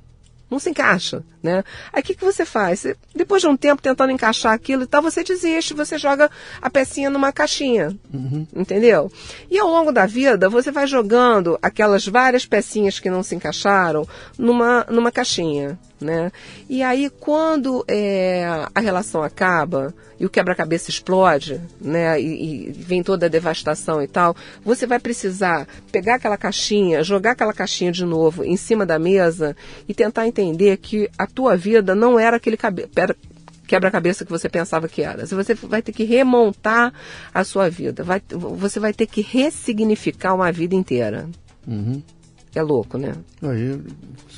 Não se encaixa, né? Aí o que, que você faz? Você, depois de um tempo tentando encaixar aquilo e tal, você desiste, você joga a pecinha numa caixinha, uhum. entendeu? E ao longo da vida, você vai jogando aquelas várias pecinhas que não se encaixaram numa, numa caixinha né? E aí quando é, a relação acaba e o quebra-cabeça explode, né? E, e, vem toda a devastação e tal, você vai precisar pegar aquela caixinha, jogar aquela caixinha de novo em cima da mesa e tentar entender que a tua vida não era aquele quebra-cabeça que você pensava que era. Você vai ter que remontar a sua vida. Vai, você vai ter que ressignificar uma vida inteira. Uhum. É louco, né? Aí,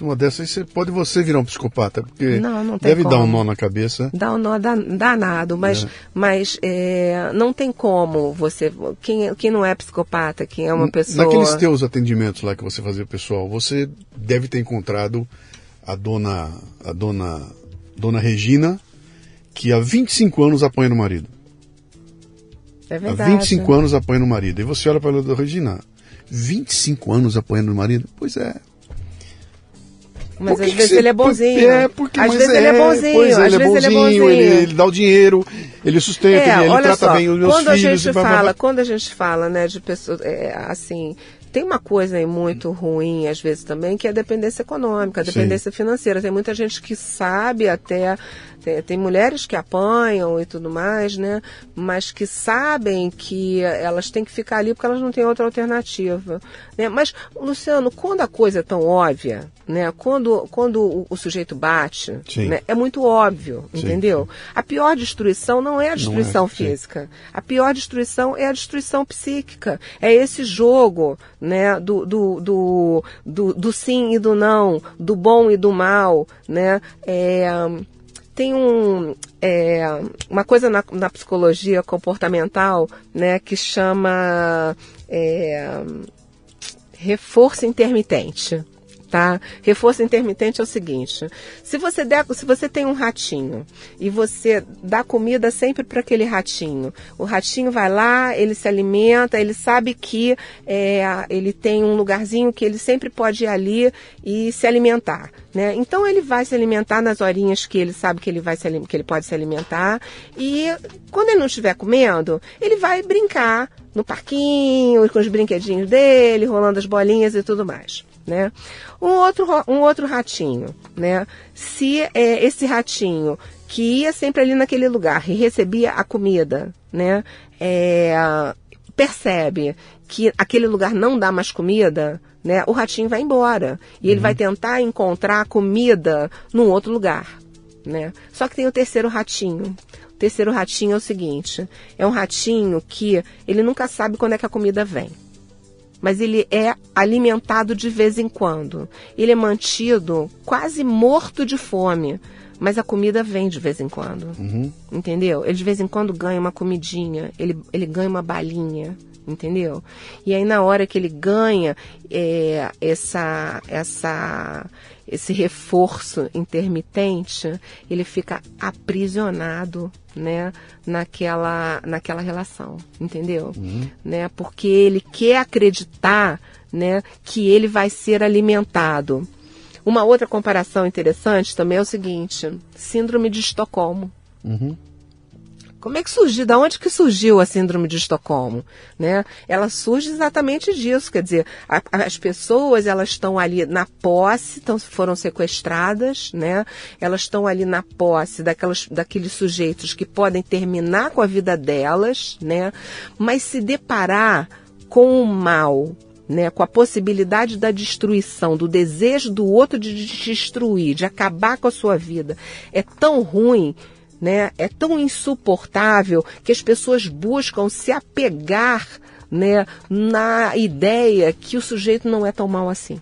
uma dessas, você, pode você virar um psicopata, porque não, não deve como. dar um nó na cabeça. Dá um nó danado, mas, é. mas é, não tem como você. Quem, quem não é psicopata, quem é uma pessoa. Naqueles teus atendimentos lá que você fazia pessoal, você deve ter encontrado a dona, a dona, dona Regina, que há 25 anos apanha no marido. É verdade. Há 25 anos apanha no marido. E você olha para a dona Regina, 25 anos apoiando o marido? Pois é. Mas às vezes ele é bonzinho. É, porque às vezes é, ele é bonzinho. Pois é, às ele, é vezes bonzinho, ele é bonzinho. Ele, ele, dá o dinheiro, ele sustenta, é, ele, ele trata só, bem os meus quando filhos. A gente fala, quando a gente fala, né, de pessoas, é, assim, tem uma coisa aí muito ruim, às vezes, também, que é a dependência econômica, a dependência Sim. financeira. Tem muita gente que sabe até. Tem, tem, mulheres que apanham e tudo mais, né? Mas que sabem que elas têm que ficar ali porque elas não têm outra alternativa. Né? Mas, Luciano, quando a coisa é tão óbvia, né? Quando, quando o, o sujeito bate, né? é muito óbvio, Sim. entendeu? A pior destruição não é a destruição é, física. A pior destruição é a destruição psíquica. É esse jogo né, do, do, do, do, do sim e do não, do bom e do mal, né, é, tem um, é, uma coisa na, na, psicologia comportamental, né, que chama é, reforço intermitente tá? Reforço intermitente é o seguinte: se você der, se você tem um ratinho e você dá comida sempre para aquele ratinho, o ratinho vai lá, ele se alimenta, ele sabe que é, ele tem um lugarzinho que ele sempre pode ir ali e se alimentar. Né? Então ele vai se alimentar nas horinhas que ele sabe que ele, vai se, que ele pode se alimentar. E quando ele não estiver comendo, ele vai brincar no parquinho, com os brinquedinhos dele, rolando as bolinhas e tudo mais né? Um outro, um outro ratinho, né? Se é, esse ratinho que ia sempre ali naquele lugar e recebia a comida, né? É, percebe que aquele lugar não dá mais comida, né? O ratinho vai embora e uhum. ele vai tentar encontrar comida num outro lugar, né? Só que tem o terceiro ratinho. O terceiro ratinho é o seguinte: é um ratinho que ele nunca sabe quando é que a comida vem mas ele é alimentado de vez em quando. Ele é mantido quase morto de fome, mas a comida vem de vez em quando. Uhum. Entendeu? Ele de vez em quando ganha uma comidinha, ele, ele ganha uma balinha. Entendeu? E aí na hora que ele ganha é, essa, essa, esse reforço intermitente, ele fica aprisionado, né, naquela, naquela relação, entendeu? Uhum. Né, porque ele quer acreditar, né, que ele vai ser alimentado. Uma outra comparação interessante também é o seguinte: síndrome de Estocolmo. Uhum. Como é que surgiu? Da onde que surgiu a síndrome de Estocolmo? Né? Ela surge exatamente disso, quer dizer, a, as pessoas elas estão ali na posse, foram sequestradas, né? Elas estão ali na posse daquelas, daqueles sujeitos que podem terminar com a vida delas, né? Mas se deparar com o mal, né, com a possibilidade da destruição, do desejo do outro de destruir, de acabar com a sua vida, é tão ruim né, é tão insuportável que as pessoas buscam se apegar né, na ideia que o sujeito não é tão mal assim.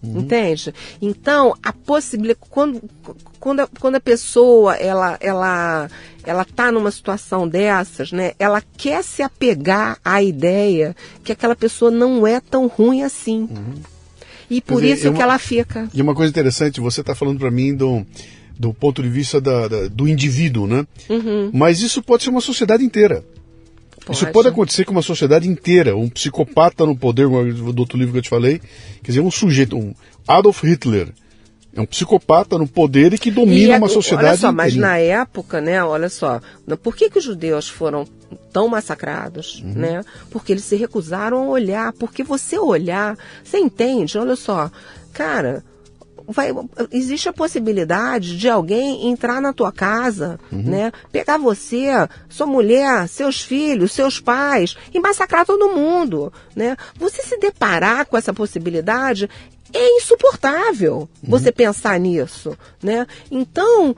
Uhum. Entende? Então, a possibilidade. Quando, quando, a, quando a pessoa ela, ela, ela tá numa situação dessas, né? Ela quer se apegar à ideia que aquela pessoa não é tão ruim assim. Uhum. E por dizer, isso uma, que ela fica. E uma coisa interessante, você está falando para mim do, do ponto de vista da, da, do indivíduo, né? Uhum. Mas isso pode ser uma sociedade inteira. Pode. Isso pode acontecer com uma sociedade inteira. Um psicopata no poder, do outro livro que eu te falei, quer dizer, um sujeito, um Adolf Hitler. É um psicopata no poder e que domina e uma sociedade. Olha só, mas na época, né? Olha só, por que, que os judeus foram tão massacrados, uhum. né? Porque eles se recusaram a olhar. Porque você olhar, você entende? Olha só, cara, vai, existe a possibilidade de alguém entrar na tua casa, uhum. né? Pegar você, sua mulher, seus filhos, seus pais e massacrar todo mundo, né? Você se deparar com essa possibilidade é insuportável uhum. você pensar nisso, né? Então,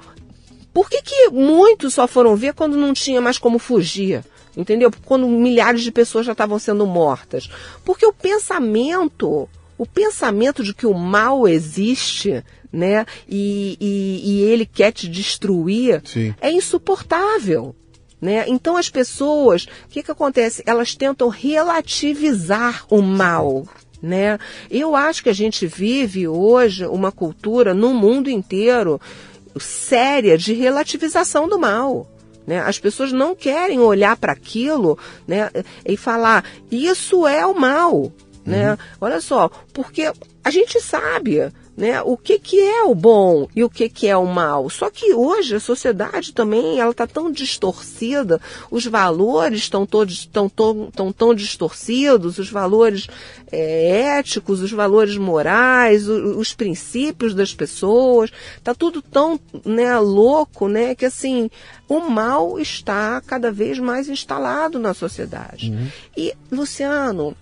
por que, que muitos só foram ver quando não tinha mais como fugir? Entendeu? Quando milhares de pessoas já estavam sendo mortas. Porque o pensamento o pensamento de que o mal existe, né, e, e, e ele quer te destruir, Sim. é insuportável. Né? Então as pessoas, o que, que acontece? Elas tentam relativizar o mal. Né? Eu acho que a gente vive hoje uma cultura no mundo inteiro séria de relativização do mal. Né? As pessoas não querem olhar para aquilo né, e falar, isso é o mal né? Uhum. Olha só, porque a gente sabe, né, o que, que é o bom e o que, que é o mal. Só que hoje a sociedade também ela está tão distorcida, os valores estão todos tão, tão, tão, tão distorcidos, os valores é, éticos, os valores morais, os, os princípios das pessoas, está tudo tão né, louco, né, que assim o mal está cada vez mais instalado na sociedade. Uhum. E Luciano,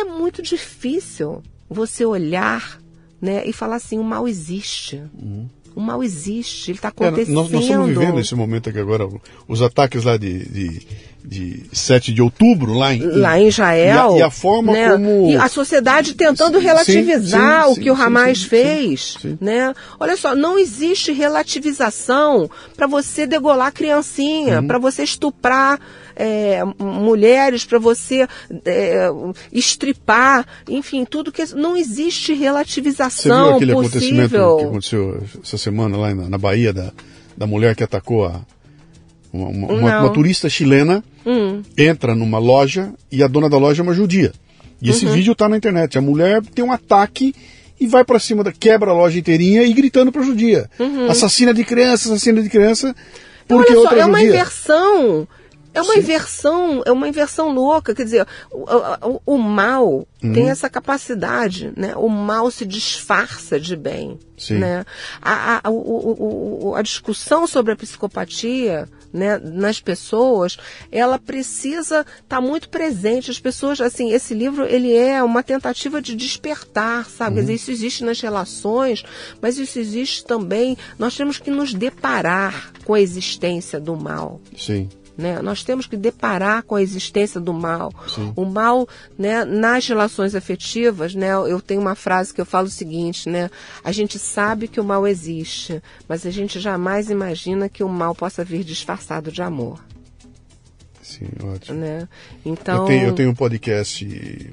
é muito difícil você olhar né, e falar assim, o mal existe. Uhum. O mal existe, ele está acontecendo. É, nós, nós, estamos vivendo esse momento aqui agora, os ataques lá de, de, de 7 de outubro, lá em, lá em Israel. E a, e a forma né? como. E a sociedade tentando relativizar sim, sim, o que sim, o Hamas fez. Né? Olha só, não existe relativização para você degolar criancinha, uhum. para você estuprar é, mulheres, para você é, estripar, enfim, tudo que. Não existe relativização. Você viu aquele possível. acontecimento que aconteceu essa semana lá na, na Bahia, da, da mulher que atacou a. Uma, uma, uma turista chilena hum. entra numa loja e a dona da loja é uma judia. E esse uhum. vídeo está na internet. A mulher tem um ataque e vai para cima da quebra a loja inteirinha e gritando para judia. Uhum. Assassina de criança, assassina de criança. Porque Olha só, outra é uma inversão é uma Sim. inversão, é uma inversão louca. Quer dizer, o, o, o mal uhum. tem essa capacidade, né? O mal se disfarça de bem. Sim. Né? A, a, o, a discussão sobre a psicopatia né, nas pessoas, ela precisa estar tá muito presente. As pessoas, assim, esse livro ele é uma tentativa de despertar, sabe? Uhum. Quer dizer, isso existe nas relações, mas isso existe também. Nós temos que nos deparar com a existência do mal. Sim. Né? Nós temos que deparar com a existência do mal. Sim. O mal, né, nas relações afetivas, né, eu tenho uma frase que eu falo o seguinte, né, a gente sabe que o mal existe, mas a gente jamais imagina que o mal possa vir disfarçado de amor. Sim, ótimo. Né? Então, eu tenho, eu tenho um podcast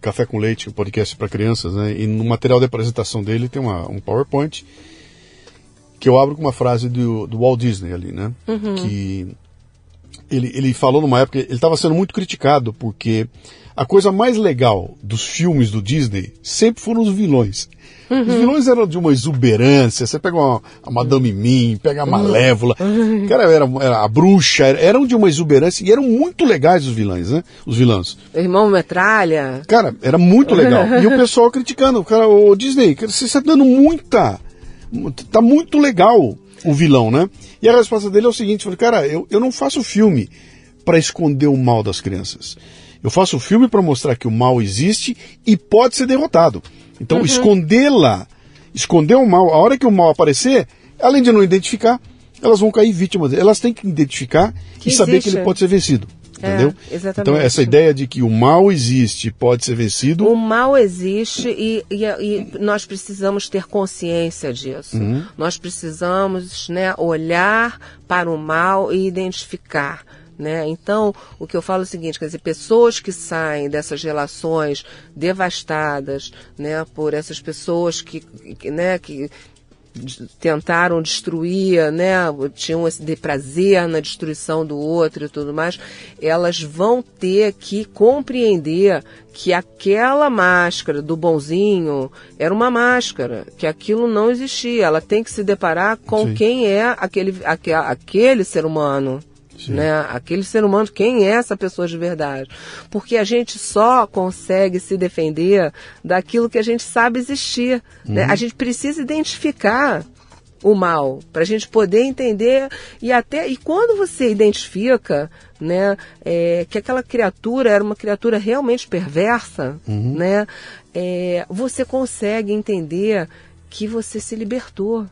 Café com Leite, um podcast para crianças, né? E no material de apresentação dele tem uma, um PowerPoint que eu abro com uma frase do, do Walt Disney ali, né? Uhum. Que ele, ele falou numa época, ele estava sendo muito criticado porque a coisa mais legal dos filmes do Disney sempre foram os vilões. Uhum. Os vilões eram de uma exuberância. Você pega uma, a Madame Mim, pega a Malévola, uhum. cara, era, era, a bruxa, eram de uma exuberância e eram muito legais os vilões, né? Os vilãs. Irmão Metralha. Cara, era muito legal. e o pessoal criticando, cara, o Disney, você está dando muita. Tá muito legal o vilão, né? E a resposta dele é o seguinte: falei, cara, eu, eu não faço filme para esconder o mal das crianças. Eu faço filme para mostrar que o mal existe e pode ser derrotado. Então, uhum. escondê-la, esconder o mal, a hora que o mal aparecer, além de não identificar, elas vão cair vítimas. Elas têm que identificar que e saber existe. que ele pode ser vencido. Entendeu? É, exatamente. Então, essa ideia de que o mal existe pode ser vencido. O mal existe e, e, e nós precisamos ter consciência disso. Uhum. Nós precisamos né, olhar para o mal e identificar. Né? Então, o que eu falo é o seguinte, quer dizer, pessoas que saem dessas relações devastadas, né, por essas pessoas que, que né, que tentaram destruir, né, tinham esse prazer na destruição do outro e tudo mais, elas vão ter que compreender que aquela máscara do bonzinho era uma máscara, que aquilo não existia. Ela tem que se deparar com Sim. quem é aquele, aquele, aquele ser humano. Né? Aquele ser humano, quem é essa pessoa de verdade? Porque a gente só consegue se defender daquilo que a gente sabe existir. Né? Uhum. Né? A gente precisa identificar o mal para a gente poder entender e até e quando você identifica né é, que aquela criatura era uma criatura realmente perversa uhum. né é, você consegue entender que você se libertou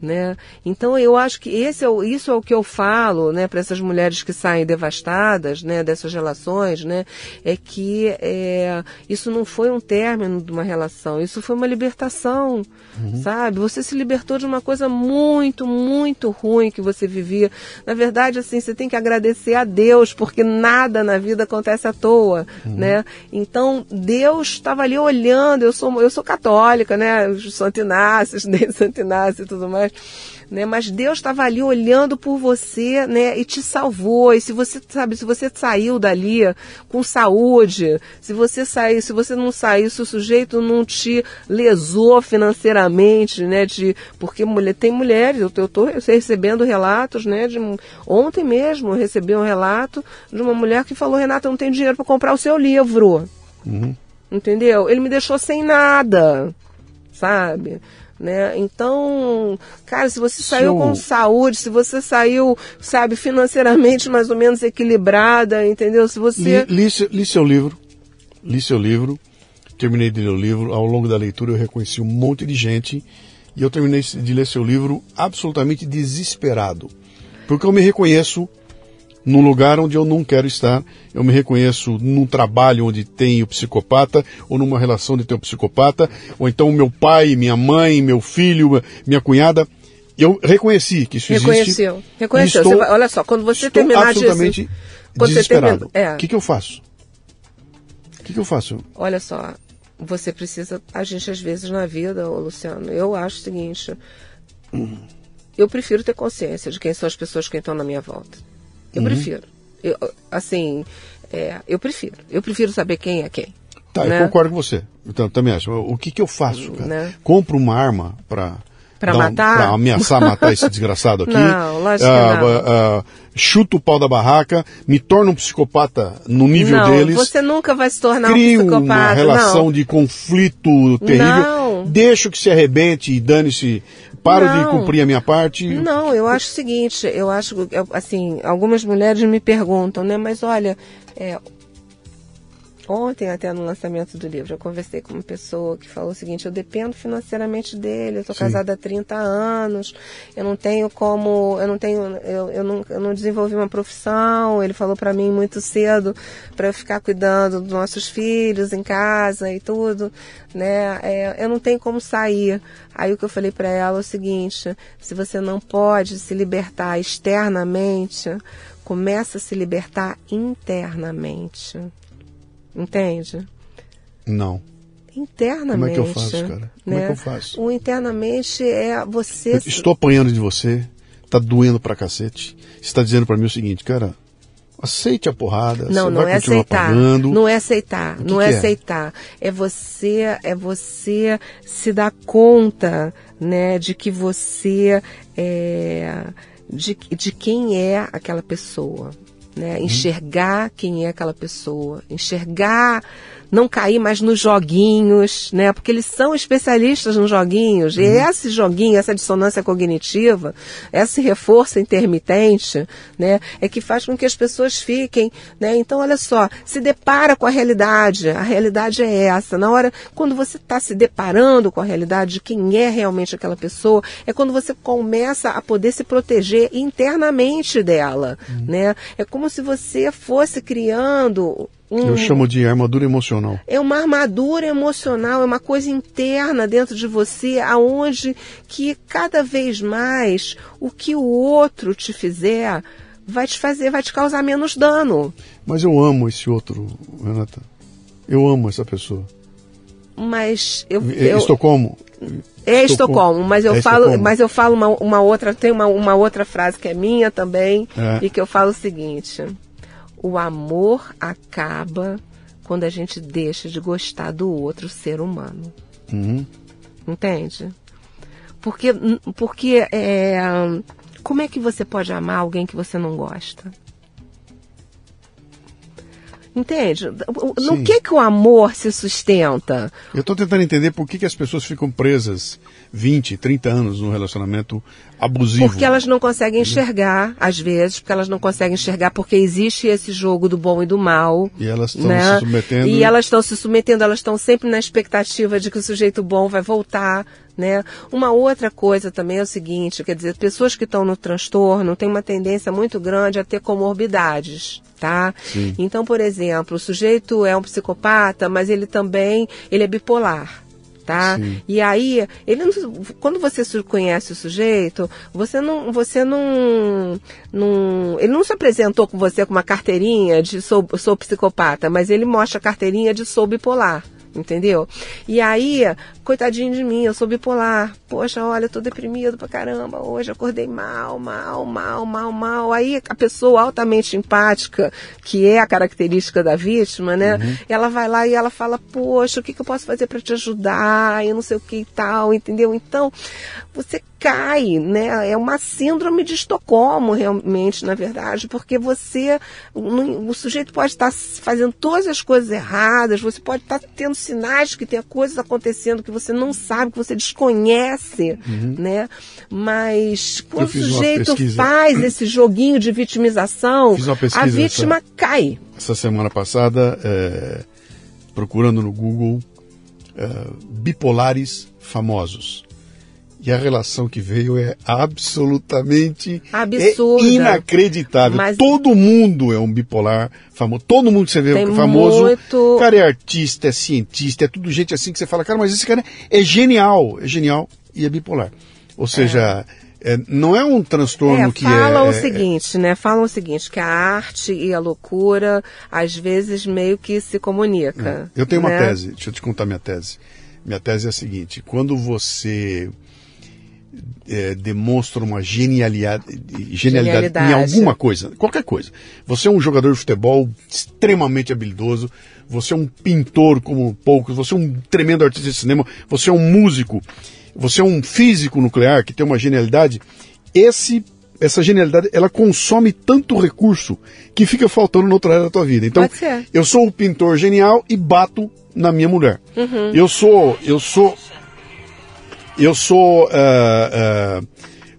né? Então eu acho que esse é o, isso é o que eu falo, né, para essas mulheres que saem devastadas, né, dessas relações, né, é que é, isso não foi um término de uma relação, isso foi uma libertação, uhum. sabe? Você se libertou de uma coisa muito, muito ruim que você vivia. Na verdade, assim, você tem que agradecer a Deus porque nada na vida acontece à toa, uhum. né? Então Deus estava ali olhando. Eu sou eu sou católica, né? Santo Inácio, Santo Inácio e tudo mais né? Mas Deus estava ali olhando por você, né? E te salvou. E se você sabe, se você saiu dali com saúde, se você saiu, se você não saiu, se o sujeito não te lesou financeiramente, né? De, porque mulher, tem mulheres, eu estou recebendo relatos, né? De, ontem mesmo eu recebi um relato de uma mulher que falou, Renata, eu não tenho dinheiro para comprar o seu livro. Uhum. Entendeu? Ele me deixou sem nada, sabe? Né? Então, cara, se você saiu com saúde, se você saiu, sabe, financeiramente mais ou menos equilibrada, entendeu? Se você li, li, li seu livro, li seu livro, terminei de ler o livro. Ao longo da leitura eu reconheci um monte de gente e eu terminei de ler seu livro absolutamente desesperado, porque eu me reconheço num lugar onde eu não quero estar. Eu me reconheço num trabalho onde tem o psicopata, ou numa relação de ter o psicopata, ou então meu pai, minha mãe, meu filho, minha cunhada. Eu reconheci que isso Reconheceu. existe. Reconheceu. Reconheceu. Vai, olha só, quando você terminar absolutamente de... desesperado. O é. que, que eu faço? O que, que eu faço? Olha só, você precisa... A gente, às vezes, na vida, ô Luciano, eu acho o seguinte... Hum. Eu prefiro ter consciência de quem são as pessoas que estão na minha volta. Eu uhum. prefiro. Eu, assim, é, eu prefiro. Eu prefiro saber quem é quem. Tá, né? eu concordo com você. Então, também acho. O que, que eu faço, cara? Né? Compro uma arma para para matar? Para ameaçar matar esse desgraçado aqui. Não, lógico que não. Uh, chuto o pau da barraca, me torno um psicopata no nível não, deles. Você nunca vai se tornar crio um psicopata. uma relação não. de conflito terrível. Não. Deixo que se arrebente e dane-se. Paro não. de cumprir a minha parte. Não, eu acho o seguinte, eu acho, assim, algumas mulheres me perguntam, né, mas olha, é, Ontem, até no lançamento do livro, eu conversei com uma pessoa que falou o seguinte: eu dependo financeiramente dele, eu estou casada há 30 anos, eu não tenho como, eu não tenho, eu, eu, não, eu não desenvolvi uma profissão. Ele falou para mim muito cedo para eu ficar cuidando dos nossos filhos em casa e tudo, né? É, eu não tenho como sair. Aí o que eu falei para ela é o seguinte: se você não pode se libertar externamente, começa a se libertar internamente. Entende? Não. Internamente. Como é que eu faço, cara? Como né? é que eu faço? O internamente é você. Eu estou apanhando de você, tá doendo pra cacete. Você tá dizendo para mim o seguinte, cara, aceite a porrada. Não, não é aceitar. Pagando. Não é aceitar. Que não que é, é aceitar. É você, é você se dar conta, né, de que você é, de, de quem é aquela pessoa, né? Uhum. Enxergar quem é aquela pessoa, enxergar, não cair mais nos joguinhos, né? Porque eles são especialistas nos joguinhos. Uhum. E esse joguinho, essa dissonância cognitiva, esse reforço intermitente, né, é que faz com que as pessoas fiquem, né? Então, olha só, se depara com a realidade. A realidade é essa. Na hora, quando você está se deparando com a realidade de quem é realmente aquela pessoa, é quando você começa a poder se proteger internamente dela, uhum. né? É como se você fosse criando um, Eu chamo de armadura emocional. É uma armadura emocional, é uma coisa interna dentro de você, aonde que cada vez mais o que o outro te fizer vai te fazer, vai te causar menos dano. Mas eu amo esse outro, Renata. Eu amo essa pessoa. Mas eu, é, eu Estocolmo. É Estocolmo, mas eu é falo, Estocolmo. mas eu falo uma, uma, outra, tem uma, uma outra frase que é minha também é. e que eu falo o seguinte: o amor acaba quando a gente deixa de gostar do outro ser humano. Uhum. Entende? Porque, porque é, como é que você pode amar alguém que você não gosta? Entende? No Sim. que que o amor se sustenta? Eu estou tentando entender por que, que as pessoas ficam presas 20, 30 anos num relacionamento abusivo. Porque elas não conseguem enxergar, às vezes, porque elas não conseguem enxergar porque existe esse jogo do bom e do mal. E elas estão né? se submetendo. E elas estão se submetendo, elas estão sempre na expectativa de que o sujeito bom vai voltar, né? Uma outra coisa também é o seguinte, quer dizer, pessoas que estão no transtorno têm uma tendência muito grande a ter comorbidades, tá? Sim. Então, por exemplo, o sujeito é um psicopata, mas ele também ele é bipolar. Tá? Sim. E aí, ele quando você conhece o sujeito, você não, você não, não, ele não se apresentou com você com uma carteirinha de sou, sou psicopata, mas ele mostra a carteirinha de sou bipolar entendeu? E aí, coitadinho de mim, eu sou bipolar. Poxa, olha, eu tô deprimido pra caramba. Hoje acordei mal, mal, mal, mal, mal. Aí a pessoa altamente empática, que é a característica da vítima, né? Uhum. Ela vai lá e ela fala, poxa, o que, que eu posso fazer para te ajudar? E não sei o que e tal, entendeu? Então, você cai, né? É uma síndrome de Estocolmo, realmente, na verdade, porque você, o, sujeito pode estar fazendo todas as coisas erradas, você pode estar tendo sinais que tem coisas acontecendo que você não sabe, que você desconhece, uhum. né? Mas quando o sujeito faz esse joguinho de vitimização, a vítima essa, cai. Essa semana passada, é, procurando no Google, é, bipolares famosos. E a relação que veio é absolutamente Absurda. É inacreditável. Mas... Todo mundo é um bipolar famoso. Todo mundo que você vê Tem famoso. Muito... Cara, é artista, é cientista, é tudo gente assim que você fala, cara, mas esse cara é genial, é genial e é bipolar. Ou seja, é. É, não é um transtorno é, que falam é. o seguinte, né? Falam o seguinte, que a arte e a loucura às vezes meio que se comunica. É. Eu tenho né? uma tese, deixa eu te contar minha tese. Minha tese é a seguinte: quando você é, demonstra uma genialidade, genialidade, genialidade, em alguma coisa, qualquer coisa. Você é um jogador de futebol extremamente habilidoso, você é um pintor como poucos, você é um tremendo artista de cinema, você é um músico, você é um físico nuclear que tem uma genialidade. Esse essa genialidade, ela consome tanto recurso que fica faltando na outra área da tua vida. Então, eu sou o pintor genial e bato na minha mulher. Uhum. Eu sou, eu sou eu sou uh, uh,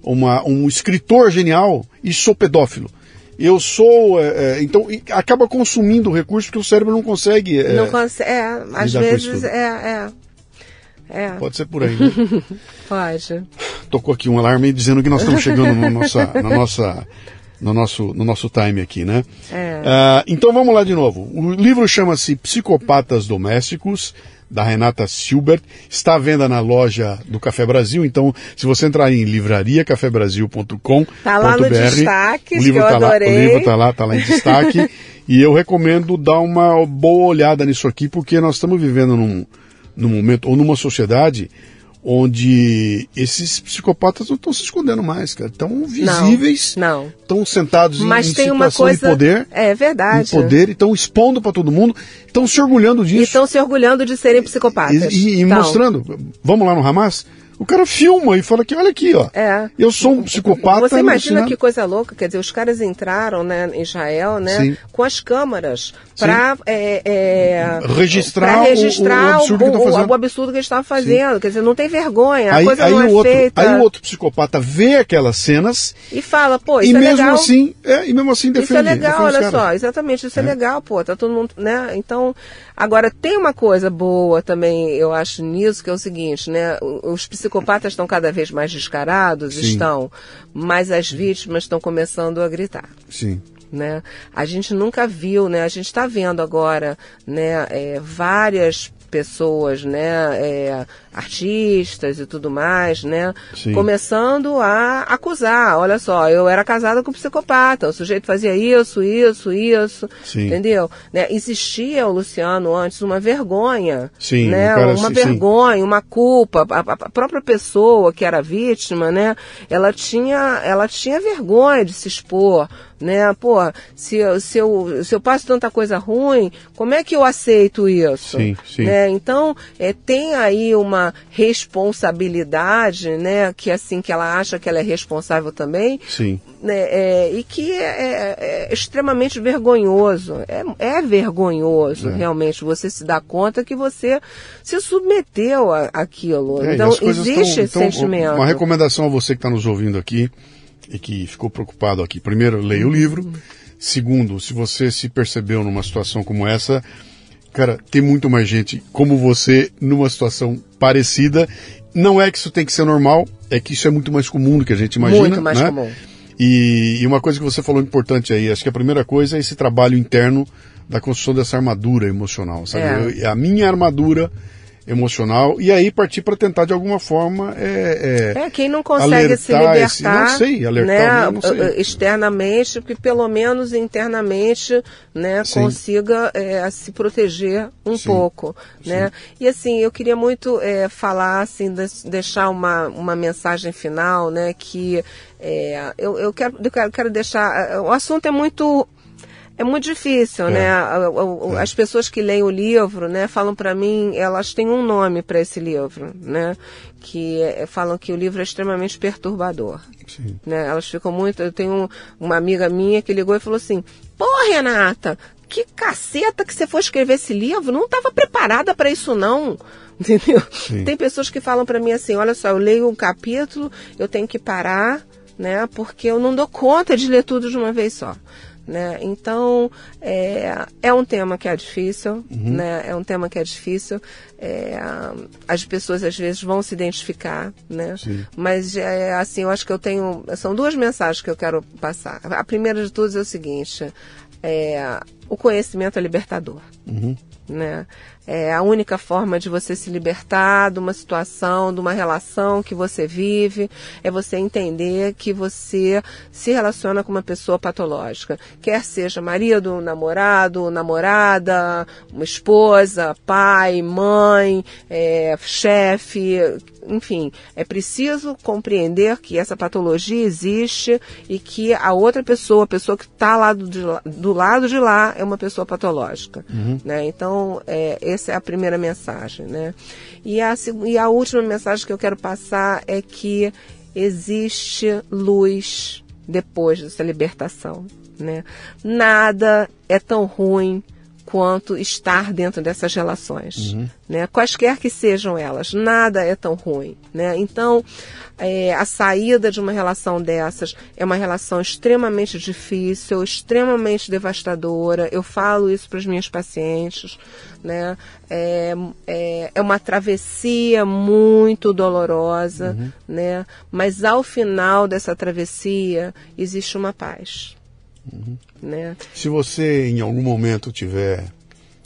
uma, um escritor genial e sou pedófilo. Eu sou. Uh, então, acaba consumindo recursos que o cérebro não consegue. não consegue. É, às vezes é, é. É. Pode ser por aí. Né? Pode. Tocou aqui um alarme dizendo que nós estamos chegando no, nossa, na nossa, no, nosso, no nosso time aqui, né? É. Uh, então vamos lá de novo. O livro chama-se Psicopatas Domésticos da Renata Silbert, está à venda na loja do Café Brasil, então se você entrar em livrariacafebrasil.com tá lá no destaque, o livro está lá, o livro tá lá, tá lá em destaque, e eu recomendo dar uma boa olhada nisso aqui, porque nós estamos vivendo num, num momento, ou numa sociedade onde esses psicopatas não estão se escondendo mais, cara. Estão visíveis, não, estão sentados Mas em, em situação uma coisa, de poder. É verdade. Em poder, estão expondo para todo mundo, estão se orgulhando disso. E estão se orgulhando de serem psicopatas. E, e, e então. mostrando, vamos lá no Hamas? O cara filma e fala que, olha aqui, ó. É. Eu sou um psicopata. Você imagina que coisa louca, quer dizer, os caras entraram né, em Israel, né, Sim. com as câmaras para é, é, registrar, registrar o, o, absurdo o, o, o, absurdo que eles estavam fazendo. Sim. Quer dizer, não tem vergonha, aí, a coisa aí não o é outro, feita. Aí o outro psicopata vê aquelas cenas e fala, pô, isso e é mesmo legal. assim, é, e mesmo assim defende. Isso é legal, olha só, exatamente, isso é. é legal, pô, tá todo mundo, né? Então, agora tem uma coisa boa também, eu acho nisso, que é o seguinte, né? Os psicopatas estão cada vez mais descarados, Sim. estão, mas as vítimas estão começando a gritar. Sim. Né? A gente nunca viu, né? A gente está vendo agora, né? É, várias pessoas, né, é, artistas e tudo mais, né, Sim. começando a acusar. Olha só, eu era casada com um psicopata, o sujeito fazia isso, isso, isso, Sim. entendeu? Né, existia o Luciano antes uma vergonha, Sim, né, cara- uma sim, vergonha, uma culpa. A, a- a própria pessoa que era vítima, né, ela tinha, ela tinha vergonha de se expor. Né, pô, se, eu- se, eu, se eu passo tanta coisa ruim, como é que eu aceito isso? Sim, sim. Né? Então, é, tem aí uma responsabilidade, né? Que assim, que ela acha que ela é responsável também, Sim. né, é, e que é, é- é extremamente vergonhoso. É, é vergonhoso, É. realmente, você se dá conta que você se submeteu a- àquilo. É, então, existe tão- esse então, sentimento. Uma recomendação a você que está nos ouvindo aqui que ficou preocupado aqui. Primeiro, leia o livro. Segundo, se você se percebeu numa situação como essa, cara, tem muito mais gente como você numa situação parecida. Não é que isso tem que ser normal, é que isso é muito mais comum do que a gente imagina. Muito mais né? comum. E, e uma coisa que você falou importante aí, acho que a primeira coisa é esse trabalho interno da construção dessa armadura emocional, sabe? É. Eu- a minha armadura emocional e aí partir para tentar de alguma forma é, é- É, quem não consegue se alertar esse- libertar, não sei, alertar, né, não sei. eh, externamente, que pelo menos internamente, né, Sim. consiga eh, se proteger um Sim, pouco, né? E assim, eu queria muito eh, falar, assim, deixar uma, uma mensagem final, né, que eh, eu, eu, quero, eu quero, deixar, eh, o assunto é muito é muito difícil, É. né? A- a- As pessoas que leem o livro, né, falam para mim, elas têm um nome para esse livro, né? Que é- falam que o livro é extremamente perturbador. Sim. Né? Elas ficam muito. Eu tenho um- uma amiga minha que ligou e falou assim: Pô, Renata, que caceta que você foi escrever esse livro? Não estava preparada para isso, não. Entendeu? Sim. Tem pessoas que falam para mim assim: Olha só, eu leio um capítulo, eu tenho que parar, né? Porque eu não dou conta de ler tudo de uma vez só. Né? Então, é, é um tema que é difícil, né? É um tema que é difícil. É, as pessoas às vezes vão se identificar, né? Sim. Mas, é, assim, eu acho que eu tenho... São duas mensagens que eu quero passar. A primeira de todas é o seguinte. É, o conhecimento é libertador. Né? É a única forma de você se libertar de uma situação, de uma relação que você vive, é você entender que você se relaciona com uma pessoa patológica. Quer seja marido, namorado, namorada, uma esposa, pai, mãe, é, chefe, enfim, é preciso compreender que essa patologia existe e que a outra pessoa, a pessoa que está lá do, de do lado de lá, é uma pessoa patológica. Né? Então, é, essa é a primeira mensagem. Né? E, a, e a última mensagem que eu quero passar é que existe luz depois dessa libertação. Né? Nada é tão ruim quanto estar dentro dessas relações, né? Quaisquer que sejam elas, nada é tão ruim, né? Então, é, a saída de uma relação dessas é uma relação extremamente difícil, extremamente devastadora. Eu falo isso para os meus pacientes, né? É, é, é uma travessia muito dolorosa, né? Mas ao final dessa travessia existe uma paz, né? Se você em algum momento tiver.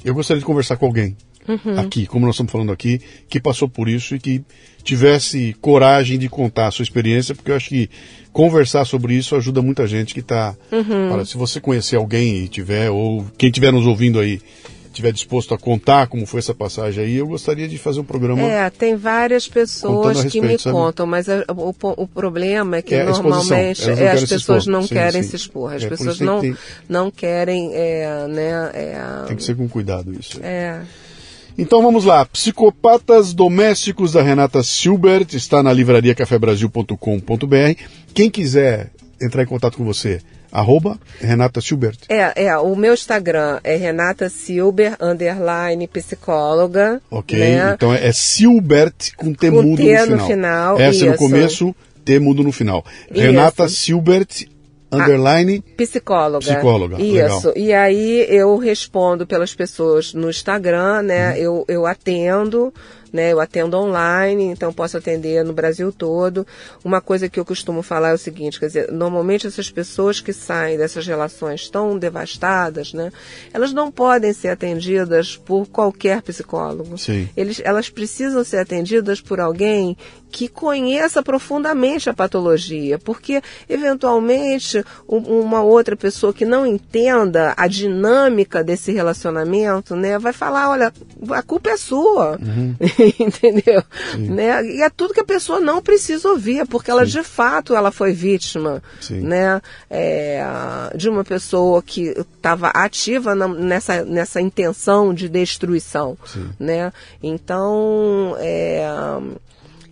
Eu gostaria de conversar com alguém Uhum. aqui, como nós estamos falando aqui, que passou por isso e que tivesse coragem de contar a sua experiência, porque eu acho que conversar sobre isso ajuda muita gente que está. Uhum. Se você conhecer alguém e tiver, ou quem estiver nos ouvindo aí, estiver disposto a contar como foi essa passagem aí, eu gostaria de fazer um programa. É, tem várias pessoas a que respeito, me sabe? contam, mas a- o, o problema é que É normalmente não é, as pessoas não Sim, querem sim. se expor, as É, pessoas isso tem não, não querem, é, né, é, Tem que ser com cuidado isso. é, Então vamos lá. Psicopatas Domésticos da Renata Silbert está na livrariacafebrasil.com.br. Quem quiser entrar em contato com você, Arroba Renata Silbert. É, é, o meu Instagram é Renata Silber, underline psicóloga. Ok, né? então é Silbert com T mudo T no final. no final, no isso. começo, T mudo no final. Renata Silbert, underline, Psicóloga. Psicóloga, Isso. legal. E aí eu respondo pelas pessoas no Instagram, né? Uhum. Eu, eu atendo. Né, eu atendo online, então posso atender no Brasil todo. Uma coisa que eu costumo falar é o seguinte, quer dizer, normalmente essas pessoas que saem dessas relações tão devastadas, né, elas não podem ser atendidas por qualquer psicólogo. Sim. Eles, elas precisam ser atendidas por alguém que conheça profundamente a patologia, porque eventualmente um- uma outra pessoa que não entenda a dinâmica desse relacionamento, né, vai falar, olha, a culpa é sua, entendeu? Né? E é tudo que a pessoa não precisa ouvir, porque ela de fato ela foi vítima, Sim. né, é, de uma pessoa que estava ativa na- nessa, nessa intenção de destruição, Sim. né? Então, é,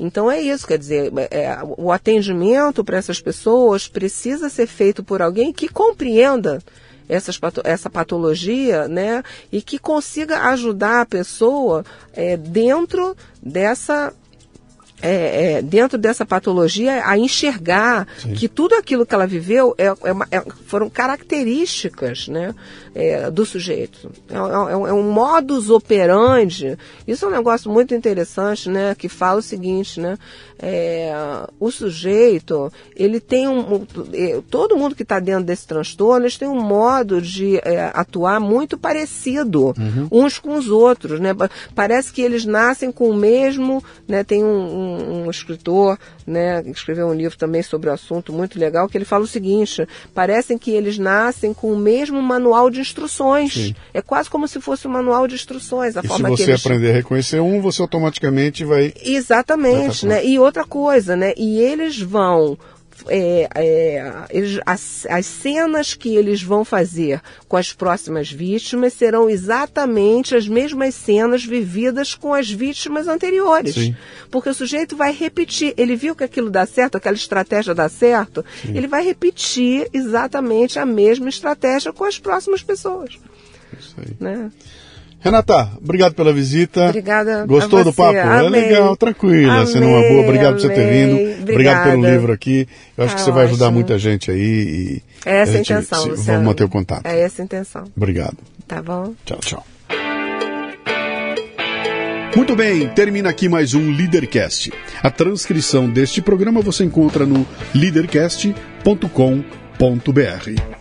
então é isso, quer dizer, é, o atendimento para essas pessoas precisa ser feito por alguém que compreenda essas, essa patologia, né? E que consiga ajudar a pessoa é, dentro dessa é, é, dentro dessa patologia a enxergar que tudo aquilo que ela viveu é, é é- foram características né, é, do sujeito. É, é um- é um modus operandi. Isso é um negócio muito interessante, né? Que fala o seguinte, né? é, o sujeito, ele tem um. é, todo mundo que está dentro desse transtorno, eles têm um modo de é, atuar muito parecido uns com os outros, né? Pa- Parece que eles nascem com o mesmo, né? Tem um, um- um escritor, né? Que escreveu um livro também sobre o assunto muito legal, que ele fala o seguinte: parecem que eles nascem com o mesmo manual de instruções. Sim. É quase como se fosse um manual de instruções. A E se forma que você eles aprender a reconhecer um, você automaticamente vai. Exatamente, Vai né? E outra coisa, né? E eles vão. É, é, as, as cenas que eles vão fazer com as próximas vítimas serão exatamente as mesmas cenas vividas com as vítimas anteriores. Sim. Porque o sujeito vai repetir. Ele viu que aquilo dá certo, aquela estratégia dá certo, ele vai repetir exatamente a mesma estratégia com as próximas pessoas. Isso aí. Né? Renata, obrigado pela visita. Obrigada Gostou do papo? É Amei. legal, tranquila, sendo uma boa. Obrigado por você ter Amei, vindo. Obrigado pelo livro aqui. Eu acho Tá que você vai ajudar ótimo. muita gente aí. E É essa a gente intenção, se- Luciano. Vamos manter o contato. É essa a intenção. Obrigado. Tá bom? Tchau, tchau. Muito bem, termina aqui mais um Leadercast. A transcrição deste programa você encontra no leadercast.com.br.